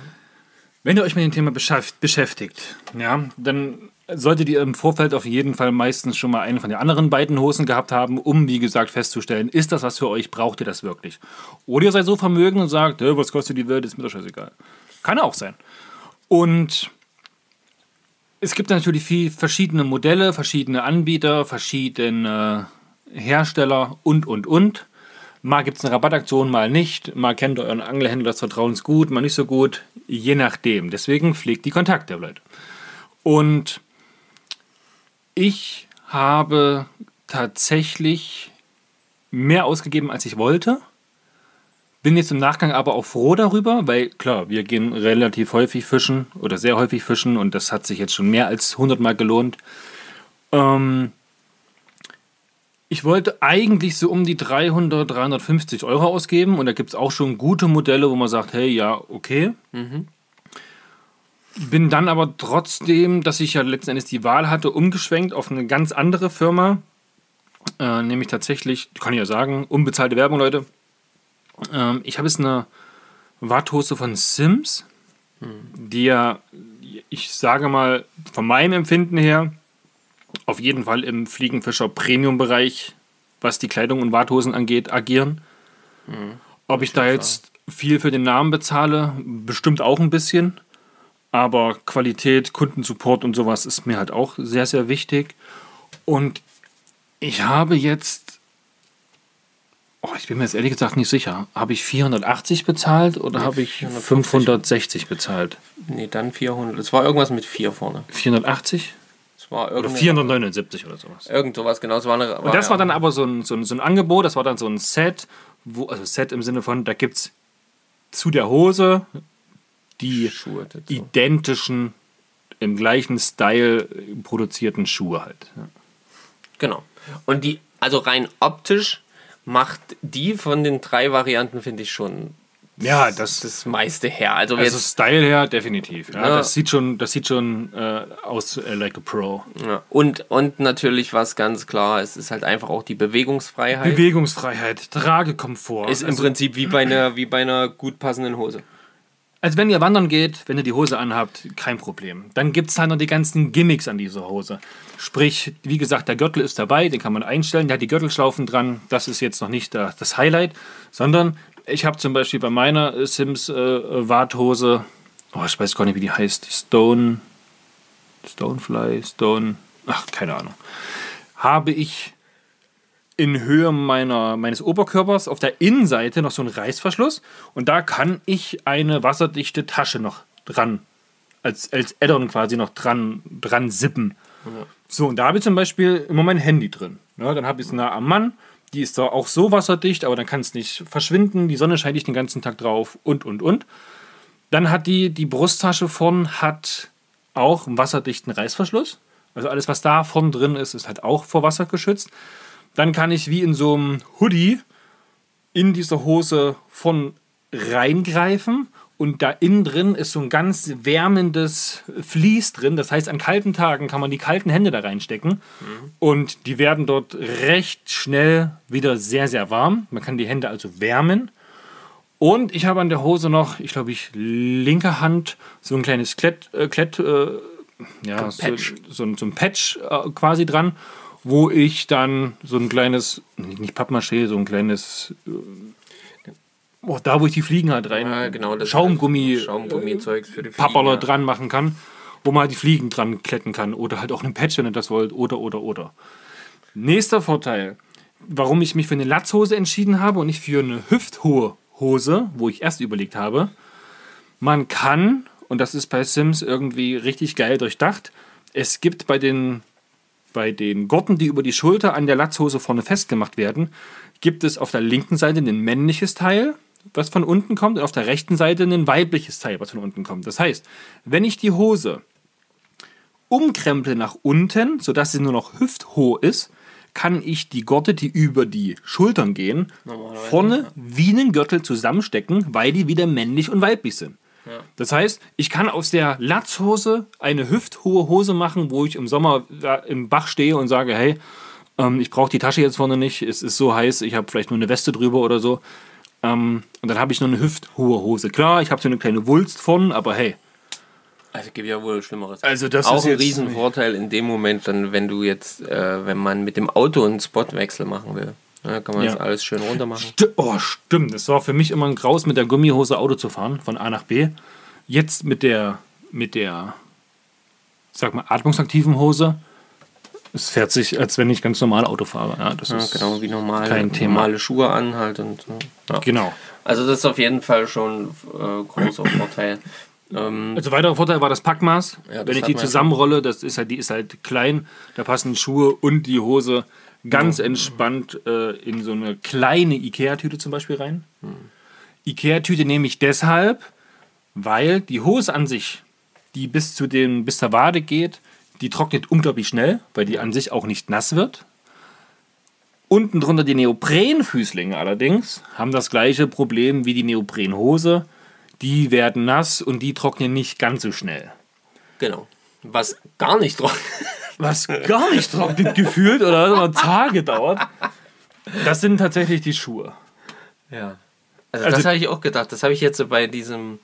wenn ihr euch mit dem Thema beschäft- beschäftigt, ja, dann solltet ihr im Vorfeld auf jeden Fall meistens schon mal eine von den anderen beiden Hosen gehabt haben, um, wie gesagt, festzustellen, ist das was für euch, braucht ihr das wirklich? Oder ihr seid so vermögend und sagt, "Äh, was kostet die Welt, ist mir doch scheißegal. Kann auch sein. Und es gibt natürlich viel verschiedene Modelle, verschiedene Anbieter, verschiedene Hersteller und, und, und. Mal gibt es eine Rabattaktion, mal nicht. Mal kennt ihr euren Angelhändler des Vertrauens gut, mal nicht so gut. Je nachdem. Deswegen pflegt die Kontakte, Leute. Und ich habe tatsächlich mehr ausgegeben, als ich wollte. Bin jetzt im Nachgang aber auch froh darüber, weil klar, wir gehen relativ häufig fischen oder sehr häufig fischen und das hat sich jetzt schon mehr als 100 Mal gelohnt. Ähm, ich wollte eigentlich so um die 300, 350 Euro ausgeben und da gibt es auch schon gute Modelle, wo man sagt, hey, ja, okay. Bin dann aber trotzdem, dass ich ja letzten Endes die Wahl hatte, umgeschwenkt auf eine ganz andere Firma. Äh, nämlich tatsächlich, kann ich ja sagen, unbezahlte Werbung, Leute. Ähm, ich habe jetzt eine Watthose von Sims, die ja, ich sage mal, von meinem Empfinden her, auf jeden Fall im Fliegenfischer Premium-Bereich, was die Kleidung und Warthosen angeht, agieren. Ob ich da jetzt viel für den Namen bezahle, bestimmt auch ein bisschen. Aber Qualität, Kundensupport und sowas ist mir halt auch sehr, sehr wichtig. Und ich habe jetzt, oh, ich bin mir jetzt ehrlich gesagt nicht sicher, habe ich 480 bezahlt oder habe ich 560 bezahlt? Nee, dann 400. Es war irgendwas mit 4 vorne. 480? Es war Oder irgendeine, 479 oder sowas. irgend sowas, genau. Es war eine, Und das war dann aber so ein, so, ein, so ein Angebot, das war dann so ein Set, wo, also Set im Sinne von, da gibt es zu der Hose die Schuhe identischen, im gleichen Style produzierten Schuhe halt. Ja. Genau. Und die, also rein optisch macht die von den drei Varianten, finde ich, schon Ja, das, das meiste her. Also, also jetzt, Style her definitiv. Ja, Ja. Das sieht schon, das sieht schon äh, aus äh, like a Pro. ja. und, und natürlich, was ganz klar ist, ist halt einfach auch die Bewegungsfreiheit. Bewegungsfreiheit, Tragekomfort. ist im Also, Prinzip wie bei einer, wie bei einer gut passenden Hose. Also wenn ihr wandern geht, wenn ihr die Hose anhabt, kein Problem. Dann gibt es halt noch die ganzen Gimmicks an dieser Hose. Sprich, wie gesagt, der Gürtel ist dabei, den kann man einstellen, der hat die Gürtelschlaufen dran. Das ist jetzt noch nicht das Highlight, sondern ich habe zum Beispiel bei meiner Sims äh, Warthose, oh, ich weiß gar nicht, wie die heißt, Stone, Stonefly, Stone, ach, keine Ahnung, habe ich in Höhe meiner, meines Oberkörpers auf der Innenseite noch so einen Reißverschluss und da kann ich eine wasserdichte Tasche noch dran, als, als Addon quasi noch dran, dran sippen. Ja. So, und da habe ich zum Beispiel immer mein Handy drin. Ja, dann habe ich es nah am Mann, die ist da auch so wasserdicht, aber dann kann es nicht verschwinden, die Sonne scheint nicht den ganzen Tag drauf und, und, und. Dann hat die, die Brusttasche vorn hat auch einen wasserdichten Reißverschluss. Also alles, was da vorn drin ist, ist halt auch vor Wasser geschützt. Dann kann ich wie in so einem Hoodie in dieser Hose von reingreifen und da innen drin ist so ein ganz wärmendes Vlies drin. Das heißt, an kalten Tagen kann man die kalten Hände da reinstecken mhm. und die werden dort recht schnell wieder sehr, sehr warm. Man kann die Hände also wärmen. Und ich habe an der Hose noch, ich glaube, ich linke Hand so ein kleines Klett, äh, Klett äh, ja, so, so, so, ein Patch äh, quasi dran wo ich dann so ein kleines, nicht Pappmaché, so ein kleines, äh, oh, da wo ich die Fliegen halt rein, ja, genau, das Schaumgummi, Schaumgummi-Zeug für die Fliegen, dran machen kann, wo man halt die Fliegen dran kletten kann oder halt auch einen Patch, wenn ihr das wollt, oder, oder, oder. Nächster Vorteil, warum ich mich für eine Latzhose entschieden habe und nicht für eine hüfthohe Hose, wo ich erst überlegt habe, man kann, und das ist bei Sims irgendwie richtig geil durchdacht, es gibt bei den bei den Gurten, die über die Schulter an der Latzhose vorne festgemacht werden, gibt es auf der linken Seite ein männliches Teil, was von unten kommt, und auf der rechten Seite ein weibliches Teil, was von unten kommt. Das heißt, wenn ich die Hose umkremple nach unten, sodass sie nur noch hüfthoch ist, kann ich die Gurte, die über die Schultern gehen, vorne wie einen Gürtel zusammenstecken, weil die wieder männlich und weiblich sind. Das heißt, ich kann aus der Latzhose eine hüfthohe Hose machen, wo ich im Sommer im Bach stehe und sage, hey, ähm, ich brauche die Tasche jetzt vorne nicht, es ist so heiß, ich habe vielleicht nur eine Weste drüber oder so. Ähm, und dann habe ich nur eine hüfthohe Hose. Klar, ich habe so eine kleine Wulst von, aber hey. Also gibt ja wohl Schlimmeres. Also das auch ist ein Riesenvorteil in dem Moment, dann, wenn du jetzt, äh, wenn man mit dem Auto einen Spotwechsel machen will. Ja, kann man ja. das alles schön runter machen. St oh, stimmt. Es war für mich immer ein Graus, mit der Gummihose Auto zu fahren, von A nach B. Jetzt mit der, mit der, sag mal, atmungsaktiven Hose, es fährt sich, als wenn ich ganz normal Auto fahre. Ja, das ja, ist genau, wie normal, kein Thema. normale Schuhe an halt und ja. Genau. Also das ist auf jeden Fall schon äh, großer Vorteil. Ähm, also weiterer Vorteil war das Packmaß. Ja, Wenn ich die zusammenrolle, das ist halt, die ist halt klein, da passen Schuhe und die Hose ganz entspannt äh, in so eine kleine Ikea-Tüte zum Beispiel rein. Hm. Ikea-Tüte nehme ich deshalb, weil die Hose an sich, die bis zu den, bis zur Wade geht, die trocknet unglaublich schnell, weil die an sich auch nicht nass wird. Unten drunter die Neoprenfüßlinge allerdings haben das gleiche Problem wie die Neoprenhose. Die werden nass und die trocknen nicht ganz so schnell. Genau. Was gar nicht trocknet. Was gar nicht trocknet gefühlt oder immer Tage dauert. Das sind tatsächlich die Schuhe. Ja. Also, also das habe ich auch gedacht. Das habe ich jetzt so bei diesem,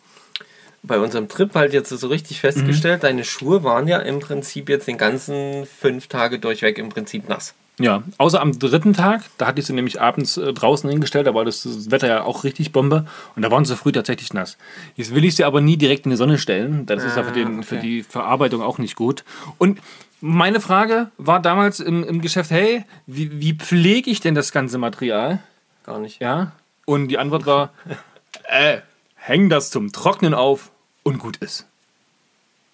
bei unserem Trip halt jetzt so richtig festgestellt. Mhm. Deine Schuhe waren ja im Prinzip jetzt den ganzen fünf Tage durchweg im Prinzip nass. Ja, außer am dritten Tag, da hatte ich sie nämlich abends äh, draußen hingestellt, da war das Wetter ja auch richtig Bombe und da waren sie früh tatsächlich nass. Jetzt will ich sie aber nie direkt in die Sonne stellen, das ah, ist ja für, den, okay. für die Verarbeitung auch nicht gut. Und meine Frage war damals im, im Geschäft, hey, wie, wie pflege ich denn das ganze Material? Gar nicht. Ja, und die Antwort war, [laughs] äh, häng das zum Trocknen auf und gut ist.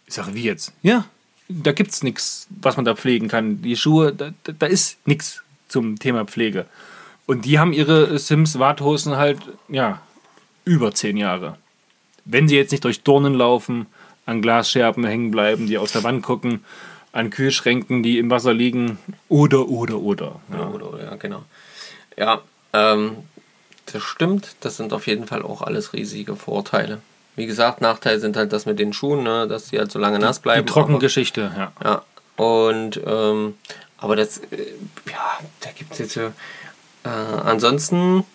Ich sage, wie jetzt? Ja, da gibt es nichts, was man da pflegen kann. Die Schuhe, da, da ist nichts zum Thema Pflege. Und die haben ihre Sims-Warthosen halt, ja, über zehn Jahre. Wenn sie jetzt nicht durch Dornen laufen, an Glasscherben hängen bleiben, die aus der Wand gucken, an Kühlschränken, die im Wasser liegen, oder, oder, oder. Ja, oder, oder, ja, genau. Ja, ähm, das stimmt. Das sind auf jeden Fall auch alles riesige Vorteile. Wie gesagt, Nachteil sind halt das mit den Schuhen, ne, dass die halt so lange nass bleiben. Die Trockengeschichte, ja. Ja. Und ähm, aber das, äh, ja, da gibt es jetzt äh, ansonsten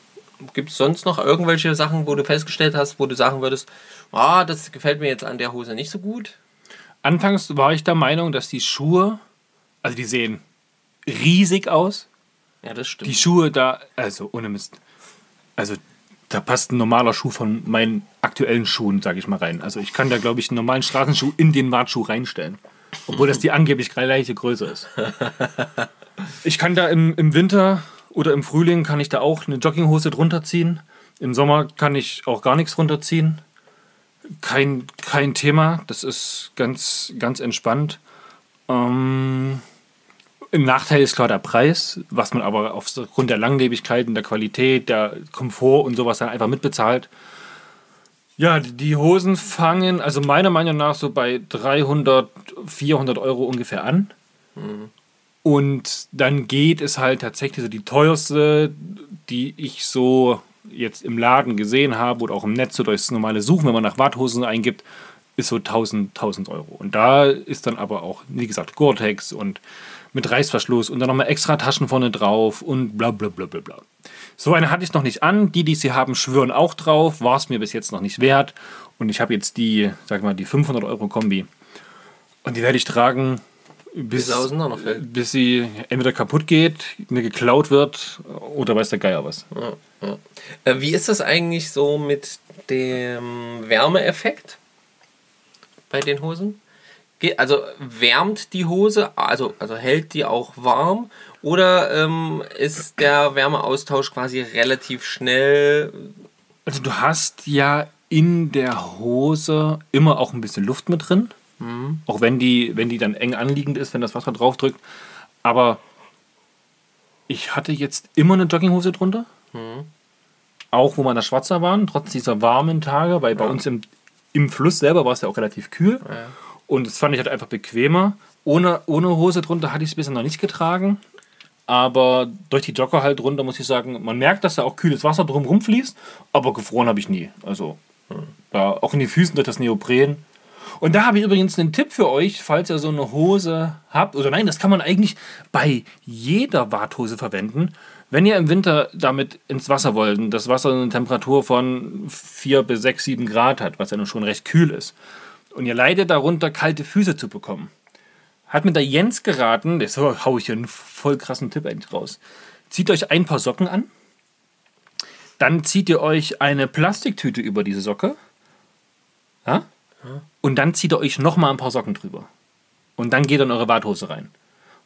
gibt es sonst noch irgendwelche Sachen, wo du festgestellt hast, wo du sagen würdest, Ah, das gefällt mir jetzt an der Hose nicht so gut. Anfangs war ich der Meinung, dass die Schuhe, also die sehen riesig aus. Ja, das stimmt. Die Schuhe da, also ohne Mist. Also da passt ein normaler Schuh von meinen aktuellen Schuhen, sage ich mal, rein. Also ich kann da, glaube ich, einen normalen Straßenschuh in den Wartschuh reinstellen. Obwohl das die angeblich gleiche Größe ist. [laughs] Ich kann da im, im Winter oder im Frühling kann ich da auch eine Jogginghose drunter ziehen. Im Sommer kann ich auch gar nichts drunter ziehen. Kein, kein Thema. Das ist ganz, ganz entspannt. Ähm, ein Nachteil ist klar der Preis, was man aber aufgrund der Langlebigkeit und der Qualität, der Komfort und sowas dann einfach mitbezahlt. Ja, die Hosen fangen, also meiner Meinung nach, so bei 300, 400 Euro ungefähr an. Und dann geht es halt tatsächlich so die teuerste, die ich so jetzt im Laden gesehen habe oder auch im Netz so durchs normale Suchen, wenn man nach Warthosen eingibt, ist so 1000, 1000 Euro. Und da ist dann aber auch, wie gesagt, Gore-Tex und mit Reißverschluss und dann nochmal extra Taschen vorne drauf und bla bla bla bla bla. So eine hatte ich noch nicht an. Die, die sie haben, schwören auch drauf. War es mir bis jetzt noch nicht wert. Und ich habe jetzt die, sag mal, die 500 Euro Kombi. Und die werde ich tragen, bis, er auseinanderfällt. bis sie entweder kaputt geht, mir geklaut wird oder weiß der Geier was. Ja, ja. Äh, wie ist das eigentlich so mit dem Wärmeeffekt bei den Hosen? Also wärmt die Hose, also, also hält die auch warm oder ähm, ist der Wärmeaustausch quasi relativ schnell? Also du hast ja in der Hose immer auch ein bisschen Luft mit drin. Auch wenn die, wenn die dann eng anliegend ist, wenn das Wasser drauf drückt. Aber ich hatte jetzt immer eine Jogginghose drunter. Auch wo der Schwarzer waren, trotz dieser warmen Tage, weil bei uns im, im Fluss selber war es ja auch relativ kühl. Und das fand ich halt einfach bequemer. Ohne, ohne Hose drunter hatte ich es bisher noch nicht getragen. Aber durch die Jogger halt drunter muss ich sagen, man merkt, dass da auch kühles Wasser drumherum fließt, aber gefroren habe ich nie. Also da auch in die Füßen durch das Neopren. Und da habe ich übrigens einen Tipp für euch, falls ihr so eine Hose habt. Oder nein, das kann man eigentlich bei jeder Warthose verwenden. Wenn ihr im Winter damit ins Wasser wollt und das Wasser eine Temperatur von 4 bis 6, 7 Grad hat, was ja nun schon recht kühl ist, und ihr leidet darunter, kalte Füße zu bekommen, hat mir der Jens geraten, das hau ich hier einen voll krassen Tipp eigentlich raus. Zieht euch ein paar Socken an, dann zieht ihr euch eine Plastiktüte über diese Socke, ja? Und dann zieht ihr euch nochmal ein paar Socken drüber. Und dann geht ihr in eure Warthose rein.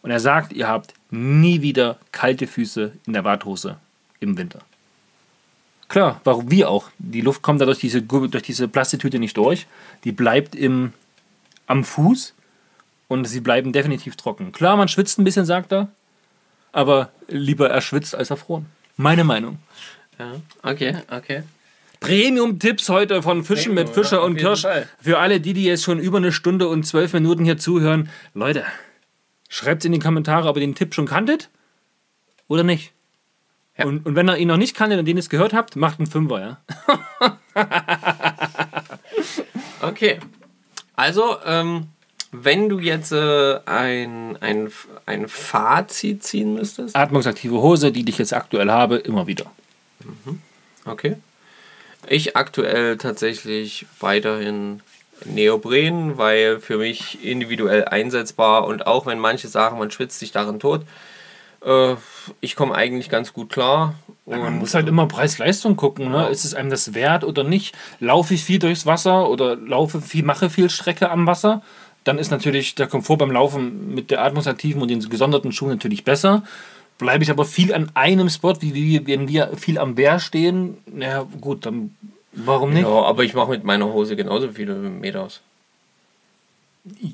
Und er sagt, ihr habt nie wieder kalte Füße in der Warthose im Winter. Klar, warum wir auch. Die Luft kommt da durch diese, durch diese Plastiktüte nicht durch. Die bleibt im, am Fuß und sie bleiben definitiv trocken. Klar, man schwitzt ein bisschen, sagt er, aber lieber erschwitzt als erfroren. Meine Meinung. Ja, okay, okay. Premium-Tipps heute von Fischen Premium, mit Fischer ja, und Kirsch. Fall. Für alle, die, die jetzt schon über eine Stunde und zwölf Minuten hier zuhören. Leute, schreibt in die Kommentare, ob ihr den Tipp schon kanntet oder nicht. Ja. Und, und wenn ihr ihn noch nicht kanntet und den jetzt gehört habt, macht einen Fünfer, ja. [laughs] Okay. Also, ähm, wenn du jetzt äh, ein, ein, ein Fazit ziehen müsstest. Atmungsaktive Hose, die ich jetzt aktuell habe, immer wieder. Okay. Ich aktuell tatsächlich weiterhin Neopren, weil für mich individuell einsetzbar und auch wenn manche sagen, man schwitzt sich darin tot, äh, ich komme eigentlich ganz gut klar. Man Und muss halt immer Preis-Leistung gucken. Ne? Ist es einem das wert oder nicht? Laufe ich viel durchs Wasser oder laufe viel, mache viel Strecke am Wasser? Dann ist natürlich der Komfort beim Laufen mit der atmungsaktiven und den gesonderten Schuhen natürlich besser. Bleibe ich aber viel an einem Spot, wie wir, wenn wir viel am Bär stehen, na gut, dann warum nicht? ja, aber ich mache mit meiner Hose genauso viele Meters.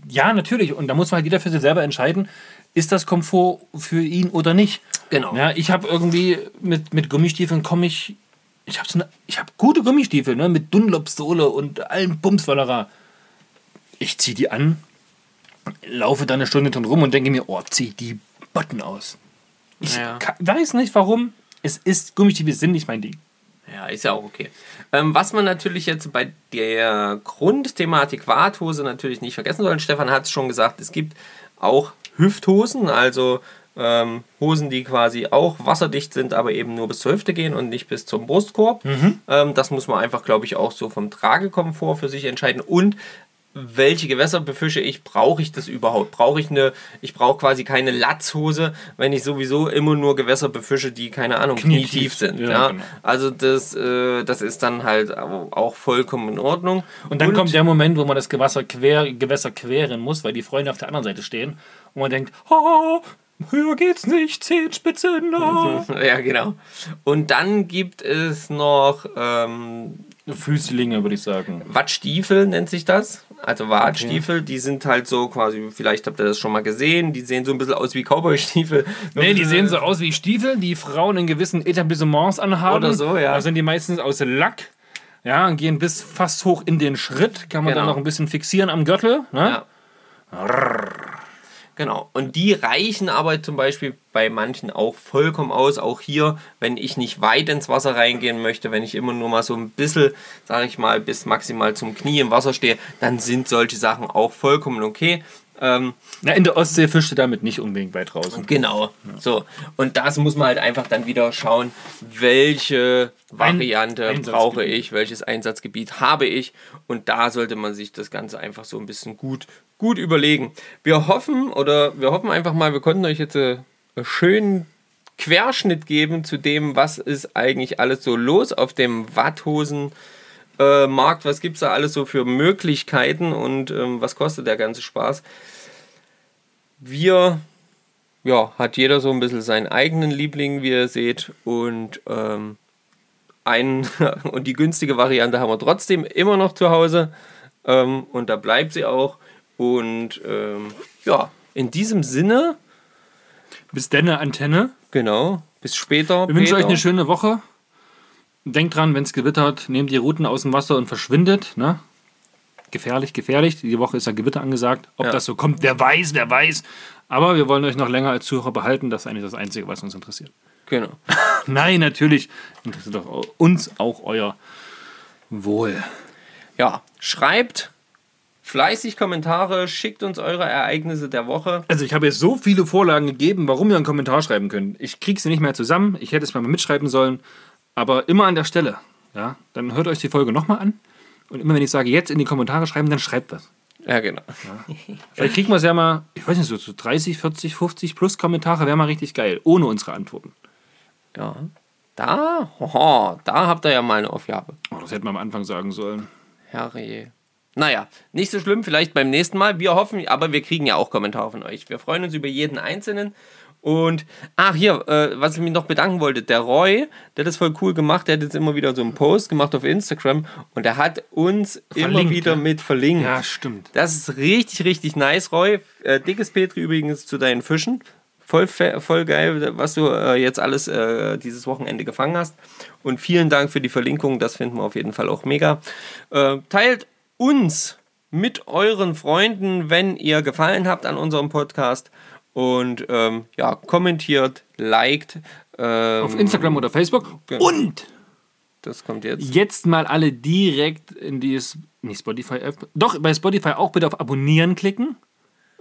Ja, natürlich. Und da muss man halt jeder für sich selber entscheiden, ist das Komfort für ihn oder nicht. Genau. Ja, ich habe irgendwie mit, mit Gummistiefeln komme ich. Ich habe so eine, ich habe gute Gummistiefel, ne, mit Dunlop-Sohle und allem Bumswallerer. Ich ziehe die an, laufe da eine Stunde drin rum und denke mir, oh, zieh die Botten aus. Ich Ja. weiß nicht warum. Es ist, Gummistiefel sind nicht mein Ding. Ja, ist ja auch okay. Ähm, was man natürlich jetzt bei der Grundthematik Warthose natürlich nicht vergessen soll, Stefan hat es schon gesagt, es gibt auch Hüfthosen, also ähm, Hosen, die quasi auch wasserdicht sind, aber eben nur bis zur Hüfte gehen und nicht bis zum Brustkorb. Ähm, das muss man einfach, glaube ich, auch so vom Tragekomfort für sich entscheiden. Und welche Gewässer befische ich? Brauche ich das überhaupt? Brauche ich eine, ich brauche quasi keine Latzhose, wenn ich sowieso immer nur Gewässer befische, die, keine Ahnung, Knietief knietief sind. Ja, ja, genau. Also das, äh, das ist dann halt auch vollkommen in Ordnung. Und dann kommt der Moment, wo man das Gewässer, quer, Gewässer queren muss, weil die Freunde auf der anderen Seite stehen. Und man denkt, oh, höher geht's nicht, Zehenspitze, no. [laughs] Ja, genau. Und dann gibt es noch ähm, Füßlinge, würde ich sagen. Wattstiefel, nennt sich das. Also Wattstiefel, die sind halt so quasi, vielleicht habt ihr das schon mal gesehen, die sehen so ein bisschen aus wie Cowboy-Stiefel. Nee, die sehen so aus wie Stiefel, die Frauen in gewissen Etablissements anhaben. Oder so, ja. Da sind die meistens aus Lack. Ja, und gehen bis fast hoch in den Schritt. Kann man Genau. dann noch ein bisschen fixieren am Gürtel. Ne? Ja. Genau. Und die reichen aber zum Beispiel bei manchen auch vollkommen aus. Auch hier, wenn ich nicht weit ins Wasser reingehen möchte, wenn ich immer nur mal so ein bisschen, sage ich mal, bis maximal zum Knie im Wasser stehe, dann sind solche Sachen auch vollkommen okay. Ähm, Na, in der Ostsee fischt du damit nicht unbedingt weit raus. Genau. So. Und das muss man halt einfach dann wieder schauen, welche Variante Einsatzgebiet. brauche ich, welches Einsatzgebiet habe ich. Und da sollte man sich das Ganze einfach so ein bisschen gut, gut überlegen. Wir hoffen, oder wir hoffen einfach mal, wir konnten euch jetzt äh, einen schönen Querschnitt geben zu dem, was ist eigentlich alles so los auf dem Watthosen. Äh, Markt, was gibt es da alles so für Möglichkeiten und ähm, was kostet der ganze Spaß? Wir ja, hat jeder so ein bisschen seinen eigenen Liebling, wie ihr seht. Und, ähm, ein, [laughs] und die günstige Variante haben wir trotzdem immer noch zu Hause. Ähm, und da bleibt sie auch. Und ähm, ja, in diesem Sinne, Bis denn eine Antenne. genau, bis später. Wir wünschen euch Peter. eine schöne Woche. Denkt dran, wenn es gewittert, nehmt die Routen aus dem Wasser und verschwindet. Ne? Gefährlich, gefährlich. Die Woche ist ja Gewitter angesagt. Ob Ja. das so kommt, wer weiß, wer weiß. Aber wir wollen euch noch länger als Zuhörer behalten. Das ist eigentlich das Einzige, was uns interessiert. Genau. [laughs] Nein, natürlich interessiert doch uns auch euer Wohl. Ja, schreibt fleißig Kommentare, schickt uns eure Ereignisse der Woche. Also ich habe jetzt so viele Vorlagen gegeben, warum ihr einen Kommentar schreiben könnt. Ich kriege sie nicht mehr zusammen. Ich hätte es mal mitschreiben sollen. Aber immer an der Stelle. Ja? Dann hört euch die Folge nochmal an. Und immer wenn ich sage, jetzt in die Kommentare schreiben, dann schreibt das. Ja, genau. Vielleicht kriegen wir es ja mal, ich weiß nicht, so, so 30, 40, 50 plus Kommentare wäre mal richtig geil. Ohne unsere Antworten. Ja. Da, hoho, da habt ihr ja mal eine Aufgabe. Oh, das hätten wir am Anfang sagen sollen. Herrje. Naja, nicht so schlimm, vielleicht beim nächsten Mal. Wir hoffen, aber wir kriegen ja auch Kommentare von euch. Wir freuen uns über jeden einzelnen. Und, ach hier, äh, was ich mich noch bedanken wollte, der Roy, der hat das voll cool gemacht, der hat jetzt immer wieder so einen Post gemacht auf Instagram und der hat uns immer Verlinkt, wieder ja. mit verlinkt. Ja, stimmt. Das ist richtig, richtig nice, Roy. Äh, dickes Petri übrigens zu deinen Fischen. Voll, voll geil, was du äh, jetzt alles äh, dieses Wochenende gefangen hast. Und vielen Dank für die Verlinkung, das finden wir auf jeden Fall auch mega. Äh, teilt uns mit euren Freunden, wenn ihr gefallen habt an unserem Podcast. Und ähm, ja, kommentiert, liked. Ähm, Auf Instagram oder Facebook. Und das kommt jetzt. jetzt mal alle direkt in die S- nicht Spotify-App. Doch, bei Spotify auch bitte auf Abonnieren klicken.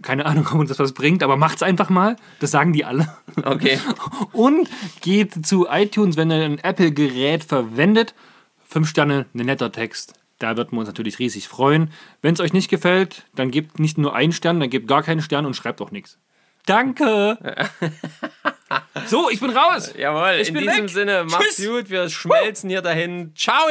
Keine Ahnung, ob uns das was bringt, aber macht's einfach mal. Das sagen die alle. Okay. [laughs] Und geht zu iTunes, wenn ihr ein Apple-Gerät verwendet. Fünf Sterne, ein netter Text. Da würden wir uns natürlich riesig freuen. Wenn es euch nicht gefällt, dann gebt nicht nur einen Stern, dann gebt gar keinen Stern und schreibt auch nichts. Danke! [laughs] so, ich bin raus! Jawohl, Ich in bin diesem weg. Sinne, macht's Tschüss. gut, wir schmelzen hier dahin. Ciao!